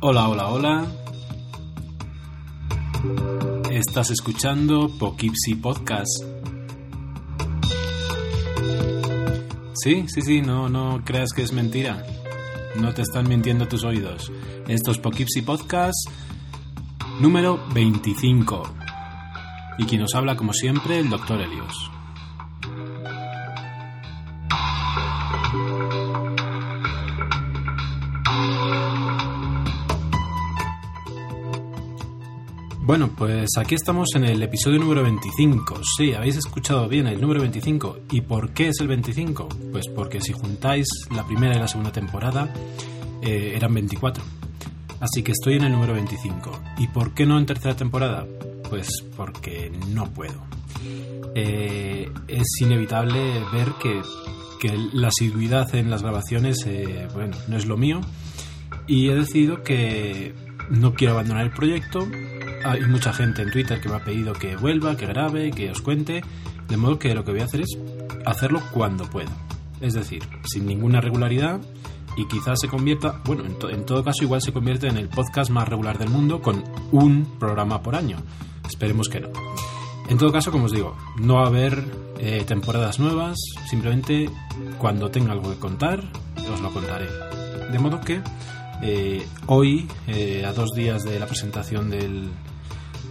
Hola, hola, hola. Estás escuchando Poughkeepsie Podcast. Sí, sí, sí, no, no creas que es mentira. No te están mintiendo tus oídos. Esto es Poughkeepsie Podcast número 25. Y quien nos habla, como siempre, el Dr. Helios. Bueno, pues aquí estamos en el episodio número 25. Sí, habéis escuchado bien el número 25. ¿Y por qué es el 25? Pues porque si juntáis la primera y la segunda temporada, eh, eran 24. Así que estoy en el número 25. ¿Y por qué no en tercera temporada? Pues porque no puedo. Eh, es inevitable ver que, la asiduidad en las grabaciones, eh, bueno, no es lo mío. Y he decidido que no quiero abandonar el proyecto hay mucha gente en Twitter que me ha pedido que vuelva, que grabe, que os cuente, de modo que lo que voy a hacer es hacerlo cuando pueda. Es decir, sin ninguna regularidad y quizás se convierta, bueno, en, todo caso igual se convierte en el podcast más regular del mundo con un programa por año. Esperemos que no. En todo caso, como os digo, no va a haber eh, temporadas nuevas, simplemente cuando tenga algo que contar, os lo contaré. De modo que eh, hoy, eh, a dos días de la presentación del,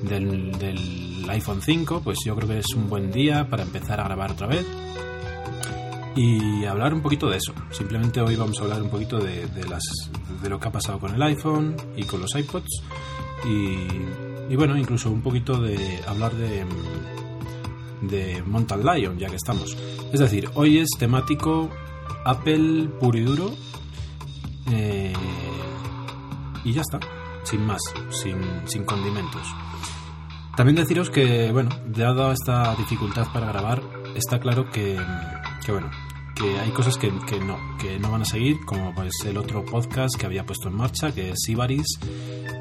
del, iPhone 5, pues yo creo que es un buen día para empezar a grabar otra vez y hablar un poquito de eso. Simplemente hoy vamos a hablar un poquito de, las, de lo que ha pasado con el iPhone y con los iPods y, bueno, incluso un poquito de hablar de, de Mountain Lion, ya que estamos. Es decir, hoy es temático Apple puro y duro eh, y ya está, sin más, sin, sin condimentos. También deciros que, bueno, dado esta dificultad para grabar, está claro que, bueno, que hay cosas que, no, que no van a seguir, como pues el otro podcast que había puesto en marcha, que es Sibaris.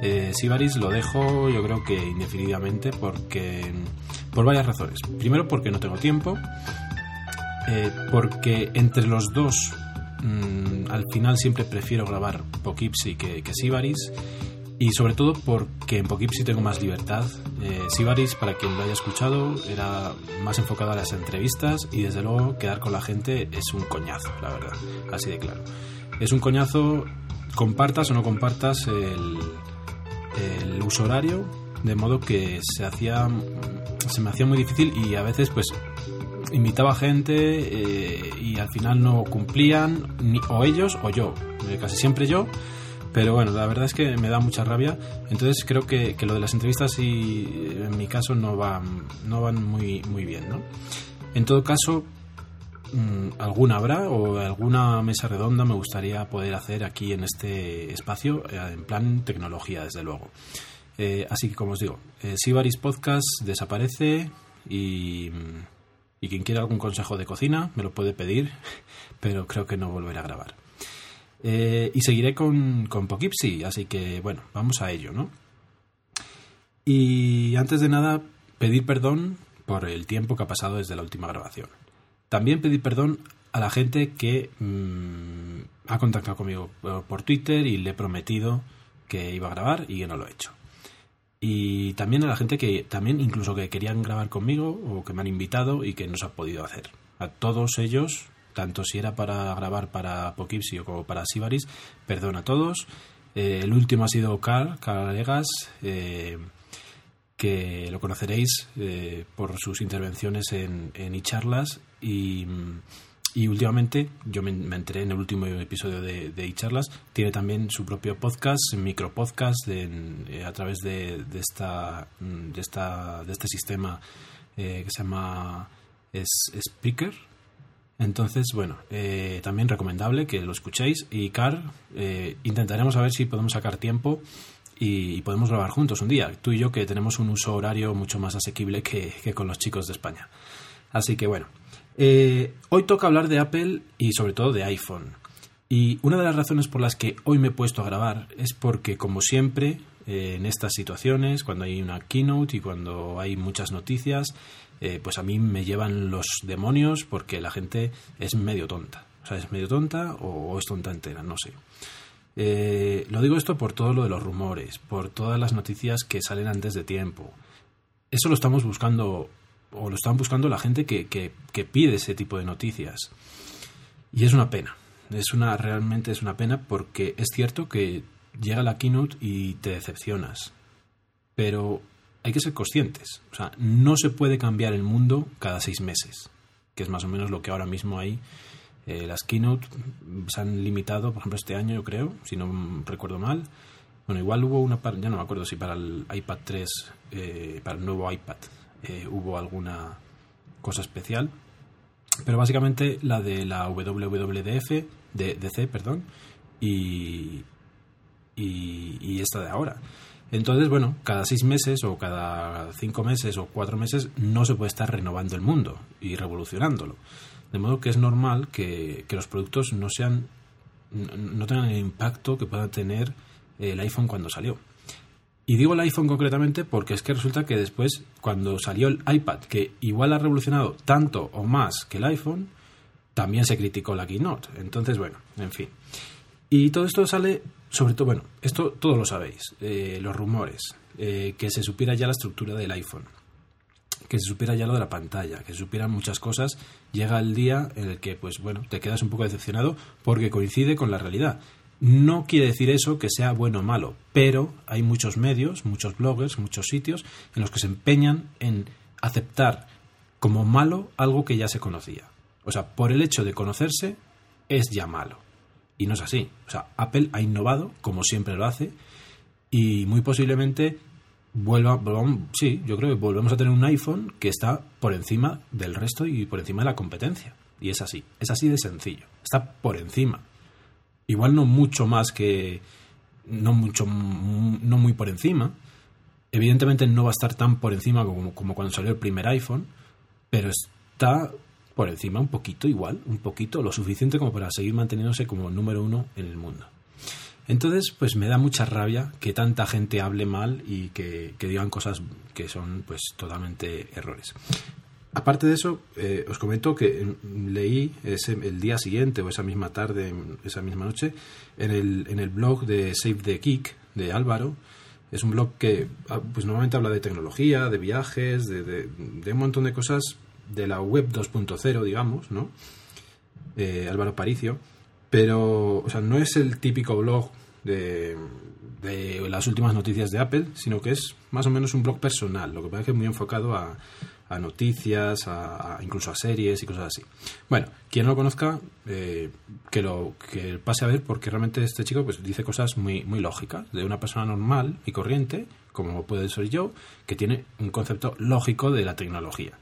Eh, Sibaris lo dejo, yo creo que indefinidamente, porque por varias razones. Primero, porque no tengo tiempo, eh, porque entre los dos, mm, al final siempre prefiero grabar Poughkeepsie que, que Sibaris y sobre todo porque en Poughkeepsie tengo más libertad. Eh, Sibaris, para quien lo haya escuchado, era más enfocado a las entrevistas y desde luego quedar con la gente es un coñazo, la verdad, así de claro. Es un coñazo, compartas o no compartas el, el uso horario, de modo que se hacía se me hacía muy difícil y a veces pues invitaba gente eh, y al final no cumplían ni, o ellos o yo, eh, casi siempre yo pero bueno, la verdad es que me da mucha rabia. Entonces creo que, lo de las entrevistas y en mi caso no van, no van muy, muy bien, ¿no? En todo caso, mm, alguna habrá o alguna mesa redonda me gustaría poder hacer aquí en este espacio, eh, en plan tecnología, desde luego. Eh, así que, como os digo, eh, Sibaris Podcast desaparece y, y quien quiera algún consejo de cocina me lo puede pedir, pero creo que no volverá a grabar. Eh, y seguiré con, con Poughkeepsie, así que bueno, vamos a ello, ¿no? Y antes de nada, pedir perdón por el tiempo que ha pasado desde la última grabación. También pedir perdón a la gente que mm, ha contactado conmigo por Twitter y le he prometido que iba a grabar y que no lo he hecho. Y también a la gente que también incluso que querían grabar conmigo o que me han invitado y que no se ha podido hacer. A todos ellos tanto si era para grabar para Poughkeepsie como para Sibaris, perdón a todos. Eh, el último ha sido Carl, Carl Legas, eh, que lo conoceréis eh, por sus intervenciones en, en iCharlas y, y últimamente, yo me, enteré en el último episodio de, de iCharlas, tiene también su propio podcast, micropodcast, de, a través de, de, esta, de, esta, de este sistema que se llama Speaker, entonces, bueno, eh, también recomendable que lo escuchéis. Y Car, eh, intentaremos a ver si podemos sacar tiempo y, podemos grabar juntos un día. Tú y yo que tenemos un uso horario mucho más asequible que, con los chicos de España. Así que bueno, eh, hoy toca hablar de Apple y sobre todo de iPhone. Y una de las razones por las que hoy me he puesto a grabar es porque, como siempre, en estas situaciones, cuando hay una keynote y cuando hay muchas noticias, eh, pues a mí me llevan los demonios porque la gente es medio tonta. O sea, es medio tonta o, es tonta entera, no sé. Eh, lo digo esto por todo lo de los rumores, por todas las noticias que salen antes de tiempo. Eso lo estamos buscando, o lo están buscando la gente que, que, pide ese tipo de noticias. Y es una pena. Es una, realmente es una pena porque es cierto que llega la keynote y te decepcionas. Pero hay que ser conscientes. O sea, no se puede cambiar el mundo cada seis meses, que es más o menos lo que ahora mismo hay. Eh, las keynote se han limitado, por ejemplo, este año, yo creo, si no recuerdo mal. Bueno, igual hubo una, ya no me acuerdo si para el iPad 3, eh, para el nuevo iPad, eh, hubo alguna cosa especial. Pero básicamente la de la WWDF, de DC, perdón, y, y esta de ahora. Entonces, bueno, cada seis meses o cada cinco meses o cuatro meses no se puede estar renovando el mundo y revolucionándolo. De modo que es normal que, los productos no sean no tengan el impacto que pueda tener el iPhone cuando salió. Y digo el iPhone concretamente porque es que resulta que después, cuando salió el iPad, que igual ha revolucionado tanto o más que el iPhone, también se criticó la Keynote. Entonces, bueno, en fin. Y todo esto sale sobre todo, bueno, esto todo lo sabéis, eh, los rumores, eh, que se supiera ya la estructura del iPhone, que se supiera ya lo de la pantalla, que se supieran muchas cosas, llega el día en el que, pues bueno, te quedas un poco decepcionado porque coincide con la realidad. No quiere decir eso que sea bueno o malo, pero hay muchos medios, muchos bloggers, muchos sitios en los que se empeñan en aceptar como malo algo que ya se conocía. O sea, por el hecho de conocerse es ya malo. Y no es así. O sea, Apple ha innovado, como siempre lo hace, y muy posiblemente vuelva, sí, yo creo que volvemos a tener un iPhone que está por encima del resto y por encima de la competencia. Y es así, es así de sencillo. Está por encima. Igual no mucho más que. No mucho. No muy por encima. Evidentemente no va a estar tan por encima como, como cuando salió el primer iPhone. Pero está por encima un poquito igual, un poquito, lo suficiente como para seguir manteniéndose como número uno en el mundo. Entonces, pues me da mucha rabia que tanta gente hable mal y que, digan cosas que son pues totalmente errores. Aparte de eso, eh, os comento que leí ese, el día siguiente o esa misma tarde, esa misma noche, en el, en el blog de Save the Kick de Álvaro. Es un blog que ah, pues normalmente habla de tecnología, de viajes, de, de un montón de cosas de la web 2.0, digamos, ¿no? Eh, Álvaro Paricio, pero, o sea, no es el típico blog de, de, las últimas noticias de Apple, sino que es más o menos un blog personal, lo que parece que es muy enfocado a, a noticias, a, incluso a series y cosas así. Bueno, quien no lo conozca, eh, que lo que pase a ver, porque realmente este chico pues dice cosas muy, muy lógicas, de una persona normal y corriente, como puede ser yo, que tiene un concepto lógico de la tecnología.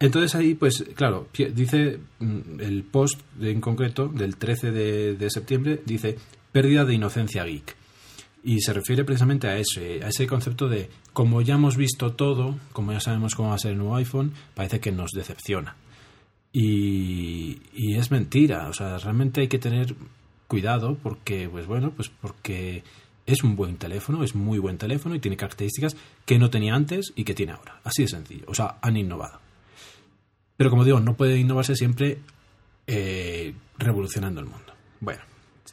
Entonces ahí, pues claro, dice mm, el post en concreto del 13 de, septiembre, dice pérdida de inocencia geek. Y se refiere precisamente a ese, a ese concepto de como ya hemos visto todo, como ya sabemos cómo va a ser el nuevo iPhone, parece que nos decepciona. Y, y es mentira, o sea, realmente hay que tener cuidado porque, pues bueno, pues porque es un buen teléfono, es muy buen teléfono y tiene características que no tenía antes y que tiene ahora. Así de sencillo. O sea, han innovado. Pero como digo, no puede innovarse siempre eh, revolucionando el mundo. Bueno,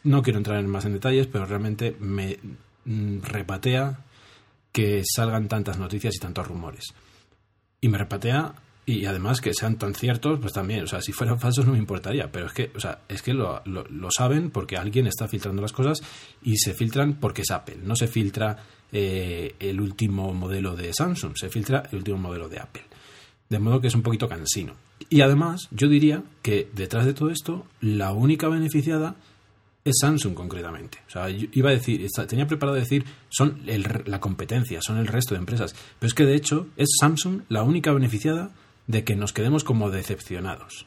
no quiero entrar en más en detalles, pero realmente me mm, repatea que salgan tantas noticias y tantos rumores. Y me repatea y además que sean tan ciertos, pues también, o sea, si fueran falsos no me importaría, pero es que, o sea, es que lo, saben porque alguien está filtrando las cosas y se filtran porque es Apple, no se filtra eh, el último modelo de Samsung, se filtra el último modelo de Apple. De modo que es un poquito cansino. Y además, yo diría que detrás de todo esto, la única beneficiada es Samsung concretamente. O sea, yo iba a decir, tenía preparado decir, son la competencia, son el resto de empresas. Pero es que de hecho es Samsung la única beneficiada de que nos quedemos como decepcionados.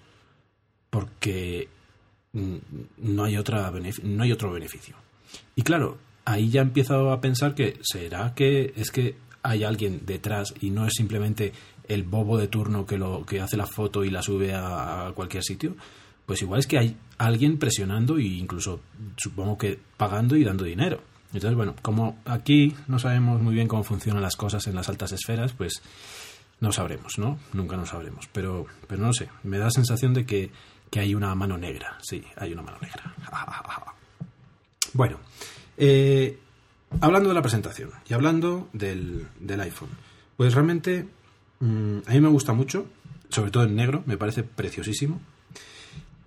Porque no hay, otra no hay otro beneficio. Y claro, ahí ya empiezo a pensar que será que es que hay alguien detrás y no es simplemente el bobo de turno que, lo, que hace la foto y la sube a, cualquier sitio, pues igual es que hay alguien presionando e incluso supongo que pagando y dando dinero. Entonces, bueno, como aquí no sabemos muy bien cómo funcionan las cosas en las altas esferas, pues no sabremos, ¿no? Nunca no sabremos. Pero, pero no sé, me da la sensación de que, que hay una mano negra. Sí, hay una mano negra. Bueno, eh, hablando de la presentación y hablando del, del iPhone, pues realmente mm, a mí me gusta mucho, sobre todo en negro, me parece preciosísimo.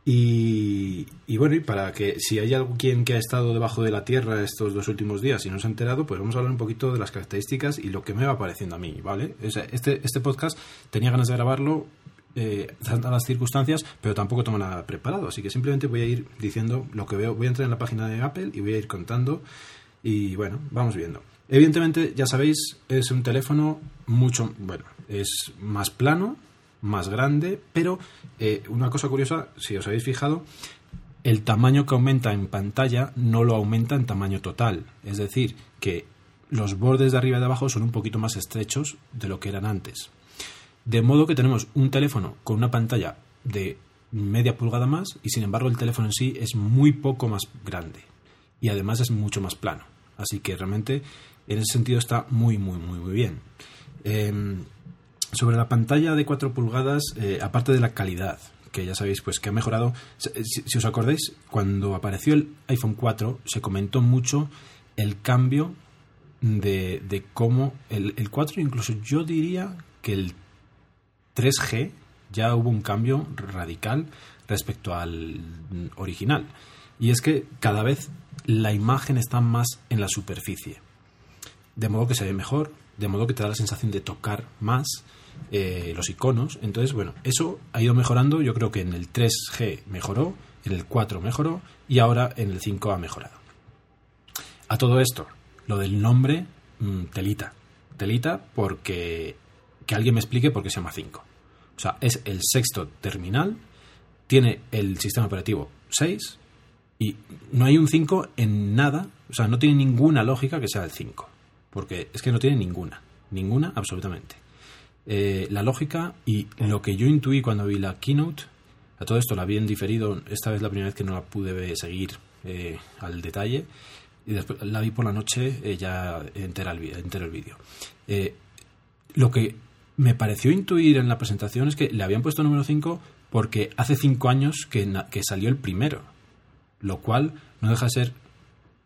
Y, y, bueno, y para que si hay alguien que ha estado debajo de la tierra estos dos últimos días y no se ha enterado, pues vamos a hablar un poquito de las características y lo que me va pareciendo a mí, ¿vale? Este, este podcast tenía ganas de grabarlo eh, las circunstancias, pero tampoco tengo nada preparado, así que simplemente voy a ir diciendo lo que veo, voy a entrar en la página de Apple y voy a ir contando y bueno, vamos viendo. Evidentemente, ya sabéis, es un teléfono mucho, bueno, es más plano, más grande, pero eh, una cosa curiosa, si os habéis fijado, el tamaño que aumenta en pantalla no lo aumenta en tamaño total. Es decir, que los bordes de arriba y de abajo son un poquito más estrechos de lo que eran antes. De modo que tenemos un teléfono con una pantalla de media pulgada más y sin embargo el teléfono en sí es muy poco más grande y además es mucho más plano. Así que realmente en ese sentido está muy, muy, muy, muy bien. Em, sobre la pantalla de 4 pulgadas, eh, aparte de la calidad, que ya sabéis pues que ha mejorado, si, os acordáis, cuando apareció el iPhone 4 se comentó mucho el cambio de, de cómo el, el 4, incluso yo diría que el 3G ya hubo un cambio radical respecto al original. Y es que cada vez la imagen está más en la superficie. De modo que se ve mejor, de modo que te da la sensación de tocar más, eh, los iconos. Entonces, bueno, eso ha ido mejorando. Yo creo que en el 3G mejoró, en el 4 mejoró y ahora en el 5 ha mejorado. A todo esto, lo del nombre, mm, telita. Telita porque que alguien me explique por qué se llama 5. O sea, es el sexto terminal, tiene el sistema operativo 6 y no hay un 5 en nada, o sea, no tiene ninguna lógica que sea el 5. Porque es que no tiene ninguna, ninguna absolutamente. Eh, la lógica y lo que yo intuí cuando vi la keynote, a todo esto la vi en diferido, esta vez la primera vez que no la pude seguir eh, al detalle, y después la vi por la noche eh, ya entera el, entero el vídeo. lo que me pareció intuir en la presentación es que le habían puesto número 5 porque hace 5 años que, que salió el primero, lo cual no deja de ser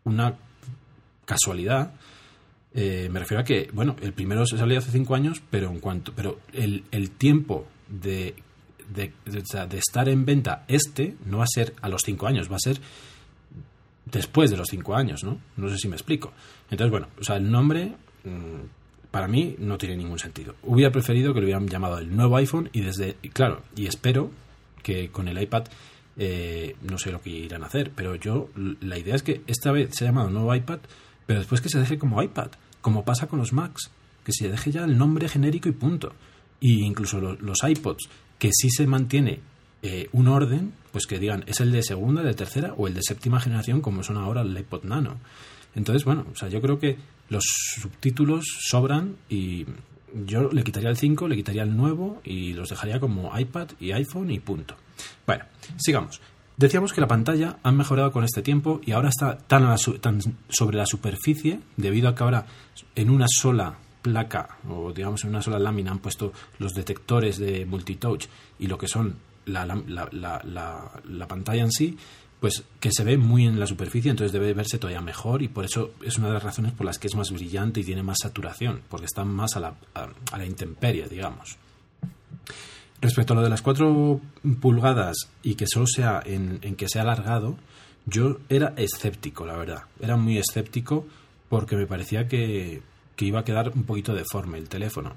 una casualidad eh, me refiero a que, bueno, el primero se salió hace cinco años, pero en cuanto, pero el, el tiempo de, de, estar en venta este no va a ser a los cinco años, va a ser después de los cinco años, ¿no? No sé si me explico. Entonces, bueno, o sea, el nombre mm, para mí no tiene ningún sentido. Hubiera preferido que lo hubieran llamado el nuevo iPhone y desde, claro, y espero que con el iPad eh, no sé lo que irán a hacer, pero yo la idea es que esta vez se ha llamado nuevo iPad pero después que se deje como iPad, como pasa con los Macs, que se deje ya el nombre genérico y punto. Y incluso los, iPods, que sí se mantiene eh, un orden, pues que digan, es el de segunda, de tercera o el de séptima generación, como son ahora el iPod Nano. Entonces, bueno, o sea, yo creo que los subtítulos sobran y yo le quitaría el 5, le quitaría el nuevo y los dejaría como iPad y iPhone y punto. Bueno, sigamos. Decíamos que la pantalla ha mejorado con este tiempo y ahora está tan, tan sobre la superficie, debido a que ahora en una sola placa o digamos en una sola lámina han puesto los detectores de multitouch y lo que son la, la, pantalla en sí, pues que se ve muy en la superficie, entonces debe verse todavía mejor y por eso es una de las razones por las que es más brillante y tiene más saturación, porque está más a la, a la intemperie, digamos. Respecto a lo de las 4 pulgadas y que solo sea en, que sea alargado, yo era escéptico, la verdad. Era muy escéptico porque me parecía que, iba a quedar un poquito deforme el teléfono.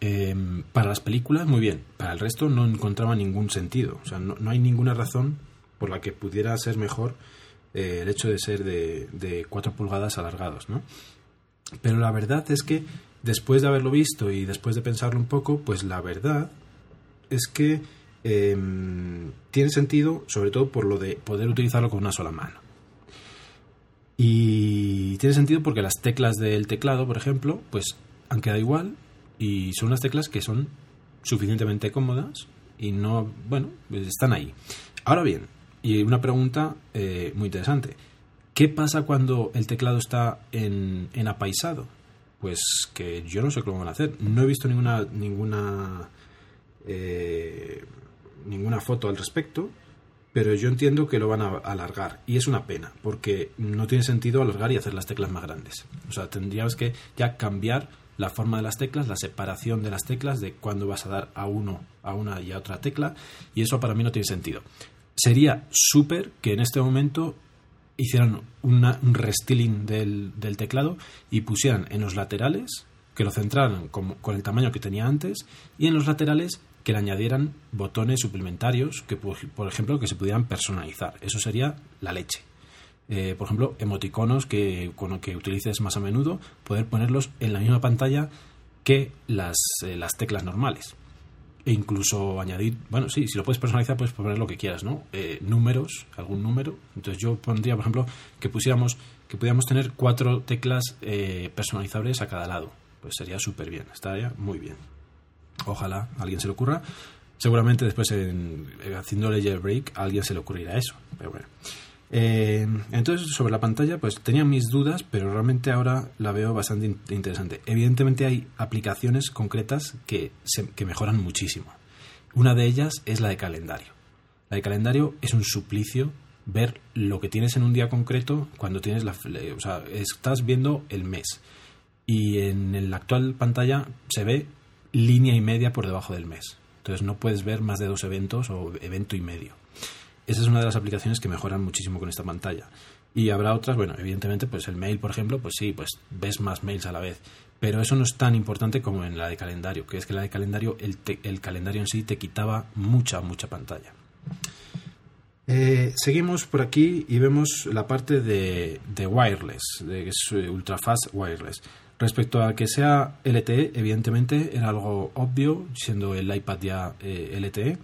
Em, para las películas, muy bien. Para el resto no encontraba ningún sentido. O sea, no, hay ninguna razón por la que pudiera ser mejor eh, el hecho de ser de, de 4 pulgadas alargados, ¿no? Pero la verdad es que después de haberlo visto y después de pensarlo un poco, pues la verdad es que em, tiene sentido, sobre todo por lo de poder utilizarlo con una sola mano. Y tiene sentido porque las teclas del teclado, por ejemplo, pues han quedado igual y son unas teclas que son suficientemente cómodas y no, bueno, pues están ahí. Ahora bien, y una pregunta eh, muy interesante. ¿Qué pasa cuando el teclado está en, en apaisado? Pues que yo no sé cómo van a hacer. No he visto ninguna ninguna eh, ninguna foto al respecto, pero yo entiendo que lo van a alargar y es una pena porque no tiene sentido alargar y hacer las teclas más grandes. O sea, tendríamos que ya cambiar la forma de las teclas, la separación de las teclas, de cuándo vas a dar a uno, a una y a otra tecla, y eso para mí no tiene sentido. Sería súper que en este momento hicieran un restyling del, del, teclado y pusieran en los laterales, que lo centraran con, con el tamaño que tenía antes, y en los laterales que le añadieran botones suplementarios que, por ejemplo, que se pudieran personalizar. Eso sería la leche. Eh, por ejemplo, emoticonos que, con que utilices más a menudo, poder ponerlos en la misma pantalla que las, eh, las teclas normales. E incluso añadir, bueno, sí, si lo puedes personalizar, puedes poner lo que quieras, ¿no? Eh, números, algún número. Entonces yo pondría, por ejemplo, que pusiéramos, que pudiéramos tener cuatro teclas personalizables a cada lado. Pues sería súper bien, estaría muy bien. Ojalá a alguien se le ocurra. Seguramente después en, haciendo jailbreak a alguien se le ocurrirá eso. Pero bueno. Eh, entonces, sobre la pantalla, pues tenía mis dudas, pero realmente ahora la veo bastante interesante. Evidentemente hay aplicaciones concretas que, que mejoran muchísimo. Una de ellas es la de calendario. La de calendario es un suplicio ver lo que tienes en un día concreto cuando tienes la... O sea, estás viendo el mes. Y en la actual pantalla se ve línea y media por debajo del mes. Entonces no puedes ver más de dos eventos o evento y medio. Esa es una de las aplicaciones que mejoran muchísimo con esta pantalla. Y habrá otras, bueno, evidentemente, pues el mail, por ejemplo, pues sí, pues ves más mails a la vez. Pero eso no es tan importante como en la de calendario, que es que la de calendario, el, el calendario en sí te quitaba mucha, mucha pantalla. Eh, seguimos por aquí y vemos la parte de, de wireless, de eh, ultra fast wireless. Respecto a que sea LTE, evidentemente era algo obvio, siendo el iPad ya eh, LTE,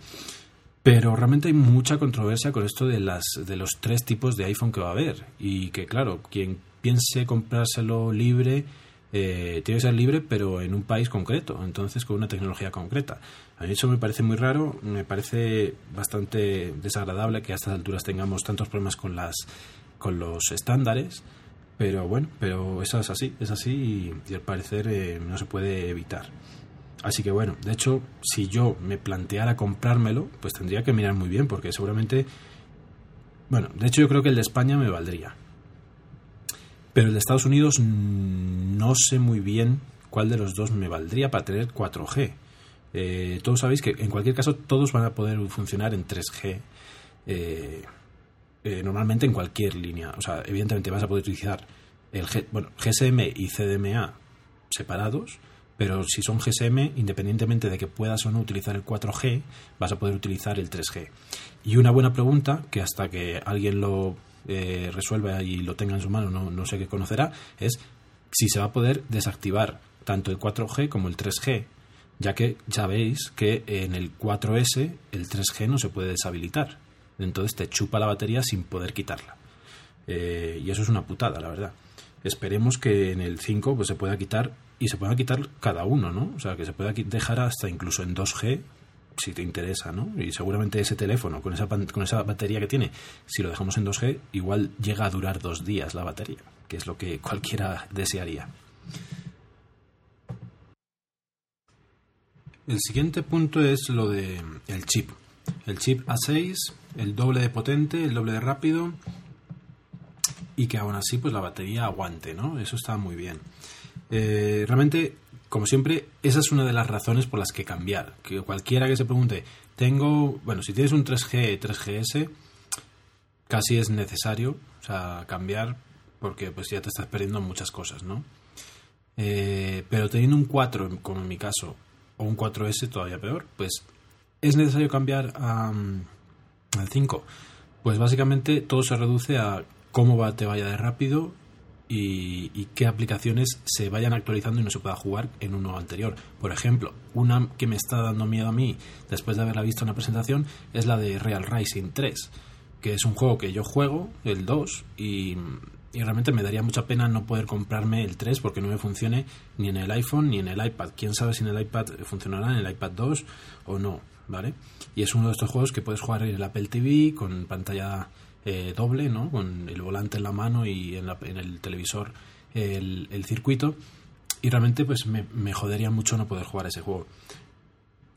pero realmente hay mucha controversia con esto de, las, de los tres tipos de iPhone que va a haber. Y que, claro, quien piense comprárselo libre, eh, tiene que ser libre, pero en un país concreto, entonces con una tecnología concreta. A mí eso me parece muy raro, me parece bastante desagradable que a estas alturas tengamos tantos problemas con, las, con los estándares. Pero bueno, pero eso es así, es así y, al parecer eh, no se puede evitar. Así que bueno, de hecho, si yo me planteara comprármelo, pues tendría que mirar muy bien, porque seguramente. Bueno, de hecho, yo creo que el de España me valdría. Pero el de Estados Unidos no sé muy bien cuál de los dos me valdría para tener 4G. Eh, todos sabéis que en cualquier caso todos van a poder funcionar en 3G. Eh, eh, normalmente en cualquier línea. O sea, evidentemente vas a poder utilizar el bueno, GSM y CDMA separados, pero si son GSM, independientemente de que puedas o no utilizar el 4G, vas a poder utilizar el 3G. Y una buena pregunta, que hasta que alguien lo eh, resuelva y lo tenga en su mano, no, no sé qué conocerá, es si se va a poder desactivar tanto el 4G como el 3G, ya que ya veis que en el 4S el 3G no se puede deshabilitar entonces te chupa la batería sin poder quitarla. Eh, y eso es una putada, la verdad. Esperemos que en el 5 pues, se pueda quitar y se pueda quitar cada uno, ¿no? O sea, que se pueda dejar hasta incluso en 2G si te interesa, ¿no? Y seguramente ese teléfono con esa, con esa batería que tiene, si lo dejamos en 2G, igual llega a durar dos días la batería, que es lo que cualquiera desearía. El siguiente punto es lo de el chip. El chip A6 el doble de potente, el doble de rápido y que aún así pues la batería aguante, ¿no? Eso está muy bien. Eh, realmente, como siempre, esa es una de las razones por las que cambiar. Que cualquiera que se pregunte, tengo, bueno, si tienes un 3G, 3GS, casi es necesario, cambiar porque pues ya te estás perdiendo muchas cosas, ¿no? Eh, pero teniendo un 4, como en mi caso, o un 4S todavía peor, pues es necesario cambiar a al 5. Pues básicamente todo se reduce a cómo te vaya de rápido y, qué aplicaciones se vayan actualizando y no se pueda jugar en uno anterior. Por ejemplo, una que me está dando miedo a mí después de haberla visto en la presentación es la de Real Rising 3, que es un juego que yo juego, el 2, y, y realmente me daría mucha pena no poder comprarme el 3 porque no me funcione ni en el iPhone ni en el iPad. Quién sabe si en el iPad funcionará, en el iPad 2 o no. ¿vale? Y es uno de estos juegos que puedes jugar en el Apple TV con pantalla eh, doble, ¿no? Con el volante en la mano y en, el televisor el, circuito. Y realmente pues me, jodería mucho no poder jugar ese juego.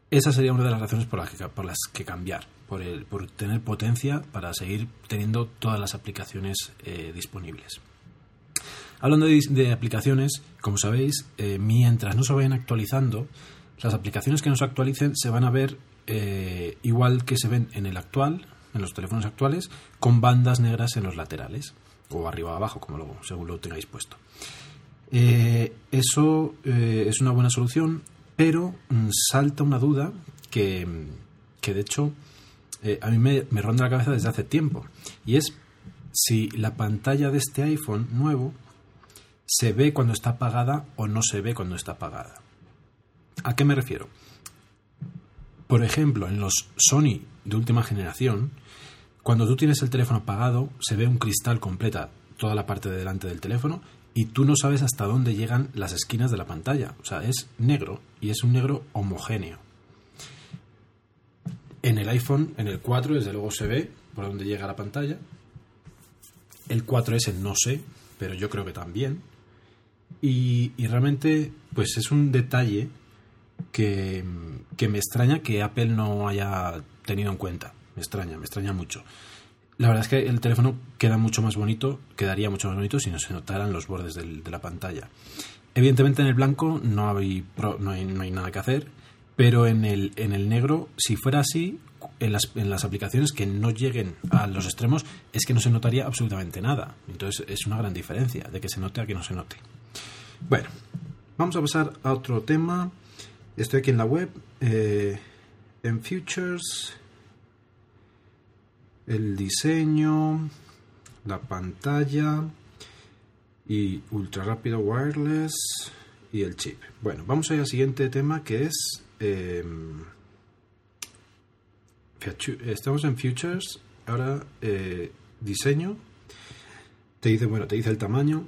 esa sería una de las razones por las que, por las que cambiar, por, el, por tener potencia para seguir teniendo todas las aplicaciones eh, disponibles. Hablando de, aplicaciones, como sabéis, eh, mientras no se vayan actualizando, las aplicaciones que no se actualicen se van a ver igual que se ven en el actual, en los teléfonos actuales, con bandas negras en los laterales, o arriba o abajo, como lo, según lo tengáis puesto. Eh, eso es una buena solución, pero mm, salta una duda que, que de hecho a mí me, me ronda la cabeza desde hace tiempo, y es si la pantalla de este iPhone nuevo se ve cuando está apagada o no se ve cuando está apagada. ¿A qué me refiero? Por ejemplo, en los Sony de última generación, cuando tú tienes el teléfono apagado, se ve un cristal completa toda la parte de delante del teléfono y tú no sabes hasta dónde llegan las esquinas de la pantalla. O sea, es negro y es un negro homogéneo. En el iPhone, en el 4, desde luego se ve por dónde llega la pantalla. El 4S no sé, pero yo creo que también. Y, realmente, pues es un detalle que, me extraña que Apple no haya tenido en cuenta. Me extraña, me extraña mucho. La verdad es que el teléfono queda mucho más bonito, quedaría mucho más bonito si no se notaran los bordes de la pantalla. Evidentemente en el blanco no hay, no hay, no hay nada que hacer, pero en el, en el negro, si fuera así, en las, en las aplicaciones que no lleguen a los extremos, es que no se notaría absolutamente nada. Entonces es una gran diferencia de que se note a que no se note. Bueno, vamos a pasar a otro tema. Estoy aquí en la web, eh, en Futures, el diseño, la pantalla y ultra rápido wireless y el chip. Bueno, vamos al siguiente tema que es... Em, estamos en Futures, ahora eh, diseño, te dice, bueno, te dice el tamaño,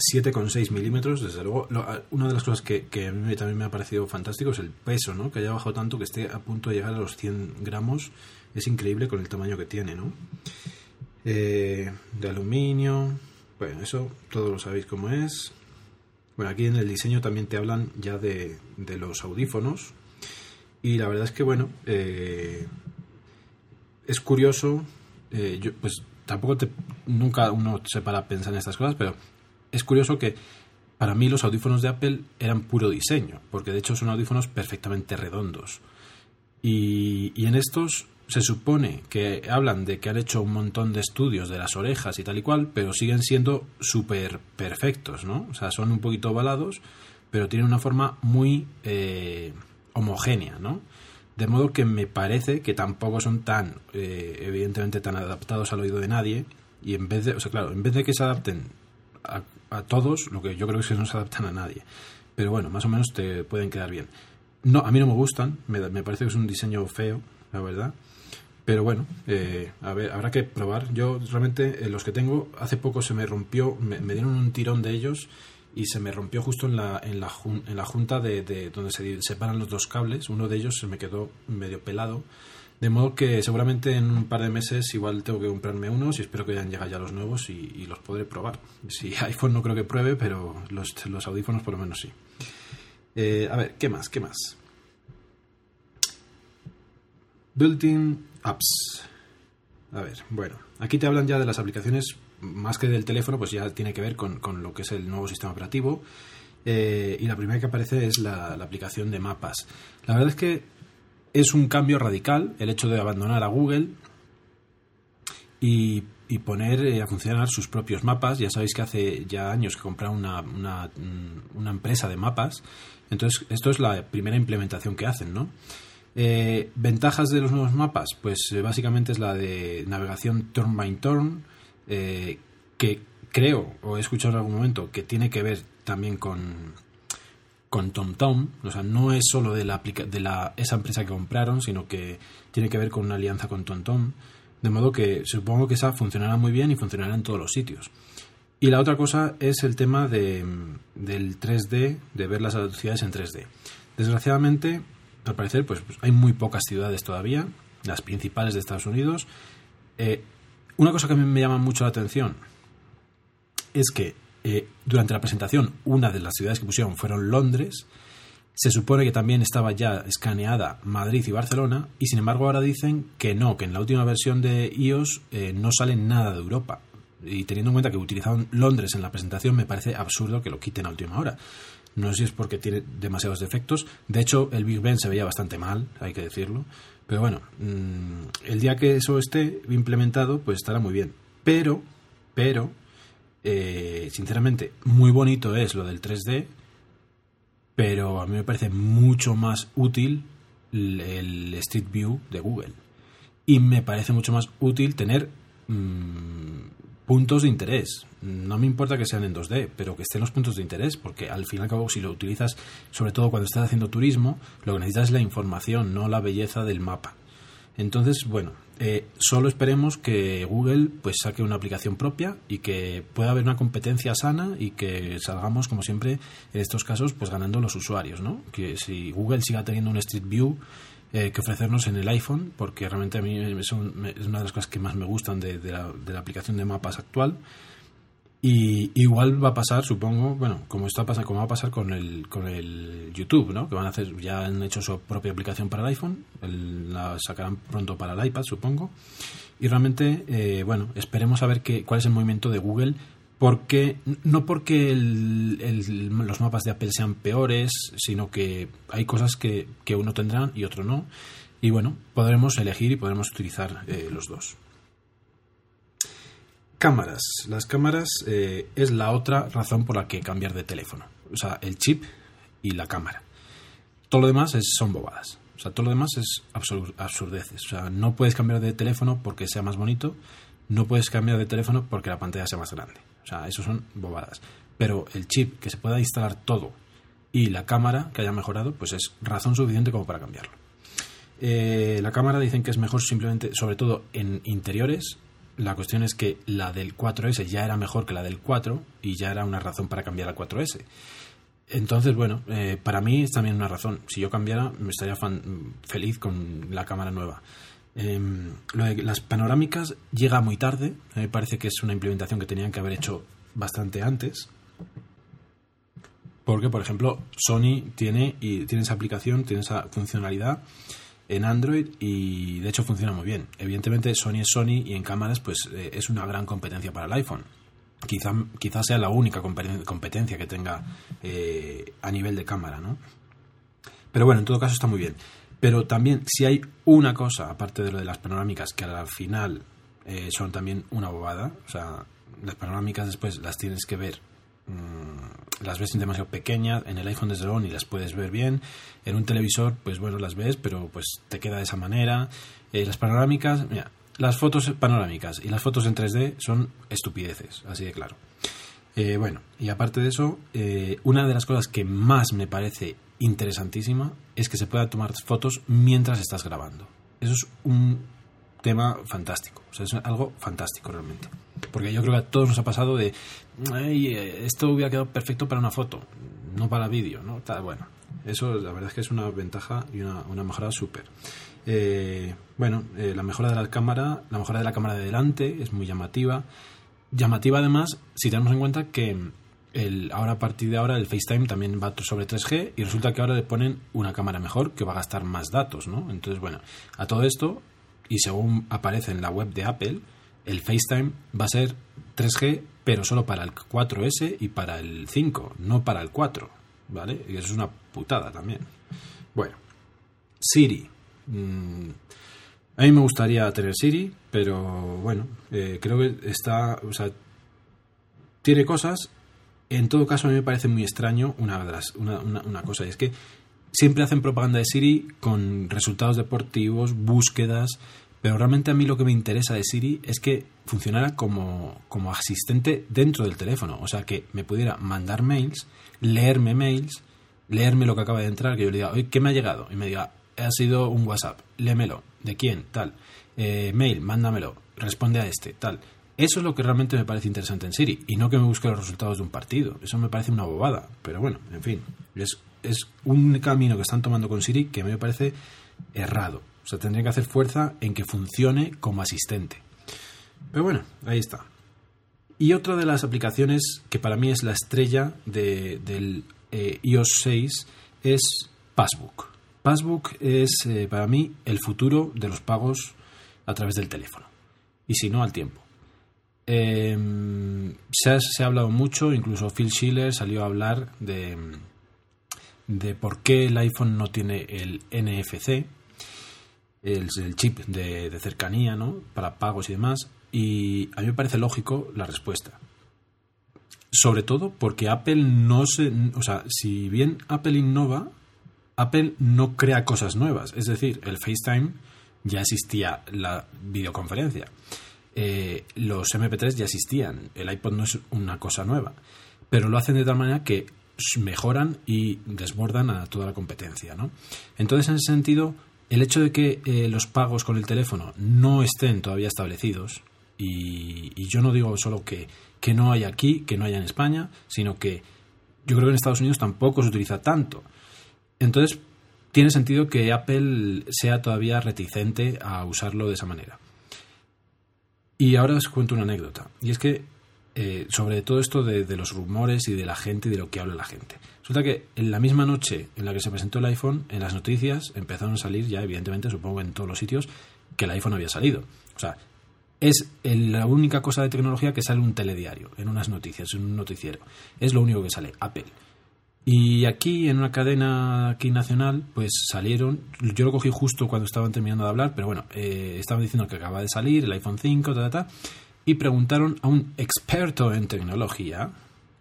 7,6 milímetros, desde luego. una de las cosas que, a mí también me ha parecido fantástico es el peso, ¿no? Que haya bajado tanto, que esté a punto de llegar a los 100 gramos. Es increíble con el tamaño que tiene, ¿no? Eh, de aluminio. Bueno, eso todos lo sabéis cómo es. Bueno, aquí en el diseño también te hablan ya de, los audífonos. Y la verdad es que, bueno, eh, es curioso. Eh, yo, pues tampoco te, nunca uno se para a pensar en estas cosas, pero es curioso que para mí los audífonos de Apple eran puro diseño, porque de hecho son audífonos perfectamente redondos. Y, en estos se supone que hablan de que han hecho un montón de estudios de las orejas y tal y cual, pero siguen siendo súper perfectos, ¿no? O sea, son un poquito ovalados, pero tienen una forma muy eh, homogénea, ¿no? De modo que me parece que tampoco son tan, eh, evidentemente, tan adaptados al oído de nadie. Y en vez de, o sea, claro, en vez de que se adapten a, todos, lo que yo creo es que no se adaptan a nadie. Pero bueno, más o menos te pueden quedar bien. No, a mí no me gustan, me, parece que es un diseño feo, la verdad. Pero bueno, eh, a ver, habrá que probar. Yo realmente eh, los que tengo, hace poco se me rompió, me, dieron un tirón de ellos y se me rompió justo en la, en la, junta de, de, donde se separan los dos cables. Uno de ellos se me quedó medio pelado de modo que seguramente en un par de meses igual tengo que comprarme unos y espero que hayan llegado ya los nuevos y, los podré probar. Si iPhone no creo que pruebe, pero los, los audífonos por lo menos sí. Eh, a ver, ¿qué más? ¿Qué más? Built-in apps. A ver, bueno, aquí te hablan ya de las aplicaciones, más que del teléfono, pues ya tiene que ver con, lo que es el nuevo sistema operativo. Eh, y la primera que aparece es la, aplicación de mapas. La verdad es que es un cambio radical el hecho de abandonar a Google y, poner eh, a funcionar sus propios mapas. Ya sabéis que hace ya años que compraron una, una, empresa de mapas. Entonces, esto es la primera implementación que hacen, ¿no? Eh, ventajas de los nuevos mapas, pues eh, básicamente es la de navegación turn by turn, que creo, o he escuchado en algún momento, que tiene que ver también con, con TomTom, o sea, no es solo de, la, de la, esa empresa que compraron, sino que tiene que ver con una alianza con TomTom, de modo que supongo que esa funcionará muy bien y funcionará en todos los sitios. Y la otra cosa es el tema de, del 3D, de ver las ciudades en 3D. Desgraciadamente, al parecer, pues, pues, hay muy pocas ciudades todavía, las principales de Estados Unidos. Eh, una cosa que me llama mucho la atención es que eh, durante la presentación, una de las ciudades que pusieron fueron Londres, Se supone que también estaba ya escaneada Madrid y Barcelona y sin embargo ahora dicen que no, que en la última versión de iOS eh, no sale nada de Europa. Y teniendo en cuenta que utilizaron Londres en la presentación, me parece absurdo que lo quiten a última hora. No sé si es porque tiene demasiados defectos. De hecho, el Big Ben se veía bastante mal, hay que decirlo. Pero bueno, mm, el día que eso esté implementado, pues estará muy bien. Pero, pero, eh, sinceramente, muy bonito es lo del 3D pero a mí me parece mucho más útil el Street View de Google. Y me parece mucho más útil tener mm, puntos de interés. No me importa que sean en 2D, pero que estén los puntos de interés, porque al fin y al cabo, si lo utilizas, sobre todo cuando estás haciendo turismo, lo que necesitas es la información, no la belleza del mapa. Entonces, bueno, eh, solo esperemos que Google pues saque una aplicación propia y que pueda haber una competencia sana y que salgamos, como siempre, en estos casos, pues ganando los usuarios, ¿no? Que si Google siga teniendo un Street View eh, que ofrecernos en el iPhone, porque realmente a mí es, una de las cosas que más me gustan de, la, de la aplicación de mapas actual, y igual va a pasar, supongo, bueno, como está pasando, como va a pasar con el con el YouTube, ¿no? Que van a hacer, ya han hecho su propia aplicación para el iPhone, la sacarán pronto para el iPad, supongo. Y realmente, eh, bueno, esperemos a ver qué, cuál es el movimiento de Google, porque no porque los mapas de Apple sean peores, sino que hay cosas que, que uno tendrá y otro no. Y bueno, podremos elegir y podremos utilizar eh, los dos. Cámaras. Las cámaras eh, es la otra razón por la que cambiar de teléfono. O sea, el chip y la cámara. Todo lo demás es, son bobadas. O sea, todo lo demás es absurdeces. O sea, no puedes cambiar de teléfono porque sea más bonito. No puedes cambiar de teléfono porque la pantalla sea más grande. Sea, eso son bobadas. Pero el chip, que se pueda instalar todo, y la cámara, que haya mejorado, pues es razón suficiente como para cambiarlo. Eh, la cámara dicen que es mejor simplemente, sobre todo en interiores, la cuestión es que la del 4S ya era mejor que la del 4 y ya era una razón para cambiar al 4S. Entonces, bueno, eh, para mí es también una razón. Si yo cambiara, me estaría feliz con la cámara nueva. Em, las panorámicas llega muy tarde. Me parece que es una implementación que tenían que haber hecho bastante antes. Porque, por ejemplo, Sony tiene, y tiene esa aplicación, tiene esa funcionalidad en Android y de hecho funciona muy bien. Evidentemente Sony es Sony y en cámaras pues eh, es una gran competencia para el iPhone. Quizá, quizá sea la única competencia que tenga eh, a nivel de cámara, ¿no? Pero bueno, en todo caso está muy bien. Pero también, si hay una cosa, aparte de lo de las panorámicas, que al final eh, son también una bobada, o sea, las panorámicas después las tienes que ver Mm, las ves demasiado pequeñas, en el iPhone desde luego ni las puedes ver bien, en un televisor pues bueno las ves, pero pues te queda de esa manera. Eh, las panorámicas, mira, las fotos panorámicas y las fotos en 3D son estupideces, así de claro. Eh, bueno, y aparte de eso, una de las cosas que más me parece interesantísima es que se pueda tomar fotos mientras estás grabando. Eso es un tema fantástico, es algo fantástico realmente. Porque yo creo que a todos nos ha pasado de, esto hubiera quedado perfecto para una foto, no para vídeo, ¿no? bueno, eso la verdad es que es una ventaja y una, una mejora súper. Eh, bueno, eh, la mejora de la cámara, la mejora de la cámara de delante es muy llamativa. Llamativa además si tenemos en cuenta que el, ahora a partir de ahora el FaceTime también va sobre 3G y resulta que ahora le ponen una cámara mejor que va a gastar más datos, ¿no? Entonces, bueno, a todo esto, y según aparece en la web de Apple, el FaceTime va a ser 3G, pero solo para el 4S y para el 5, no para el 4, ¿vale? Y eso es una putada también. Bueno, Siri. Mm, a mí me gustaría tener Siri, pero bueno, eh, creo que está, o sea, tiene cosas. En todo caso, a mí me parece muy extraño una, una, cosa, y es que siempre hacen propaganda de Siri con resultados deportivos, búsquedas, pero realmente a mí lo que me interesa de Siri es que funcionara como, como asistente dentro del teléfono. O sea, que me pudiera mandar mails, leerme mails, leerme lo que acaba de entrar, que yo le diga, oye, ¿qué me ha llegado? Y me diga, ha sido un WhatsApp, léemelo. ¿De quién? Tal. Eh, mail, mándamelo. Responde a este, tal. Eso es lo que realmente me parece interesante en Siri. Y no que me busque los resultados de un partido. Eso me parece una bobada. Pero bueno, en fin. Es, es un camino que están tomando con Siri que me parece errado. O sea, tendría que hacer fuerza en que funcione como asistente. Pero bueno, ahí está. Y otra de las aplicaciones que para mí es la estrella del eh, iOS 6 es Passbook. Passbook es eh, para mí el futuro de los pagos a través del teléfono. Y si no, al tiempo. Em, se, ha, hablado mucho, incluso Phil Schiller salió a hablar de, de por qué el iPhone no tiene el NFC, el, el chip de, cercanía, ¿no? Para pagos y demás. Y a mí me parece lógico la respuesta. Sobre todo porque Apple no se. O sea, si bien Apple innova, Apple no crea cosas nuevas. Es decir, el FaceTime ya existía la videoconferencia. Eh, los MP3 ya existían. El iPod no es una cosa nueva. Pero lo hacen de tal manera que mejoran y desbordan a toda la competencia. ¿no? Entonces, en ese sentido, el hecho de que eh, los pagos con el teléfono no estén todavía establecidos, y, y yo no digo solo que que no hay aquí, que no haya en España, sino que yo creo que en Estados Unidos tampoco se utiliza tanto. Entonces, tiene sentido que Apple sea todavía reticente a usarlo de esa manera. Y ahora os cuento una anécdota. Y es que eh, sobre todo esto de, los rumores y de la gente y de lo que habla la gente. Resulta que en la misma noche en la que se presentó el iPhone, en las noticias empezaron a salir ya, evidentemente, supongo en todos los sitios, que el iPhone había salido. O sea, es la única cosa de tecnología que sale un telediario, en unas noticias, en un noticiero. Es lo único que sale, Apple. Y aquí, en una cadena aquí nacional, pues salieron, yo lo cogí justo cuando estaban terminando de hablar, pero bueno, eh, estaban diciendo que acaba de salir el iPhone 5, ta, ta, y preguntaron a un experto en tecnología,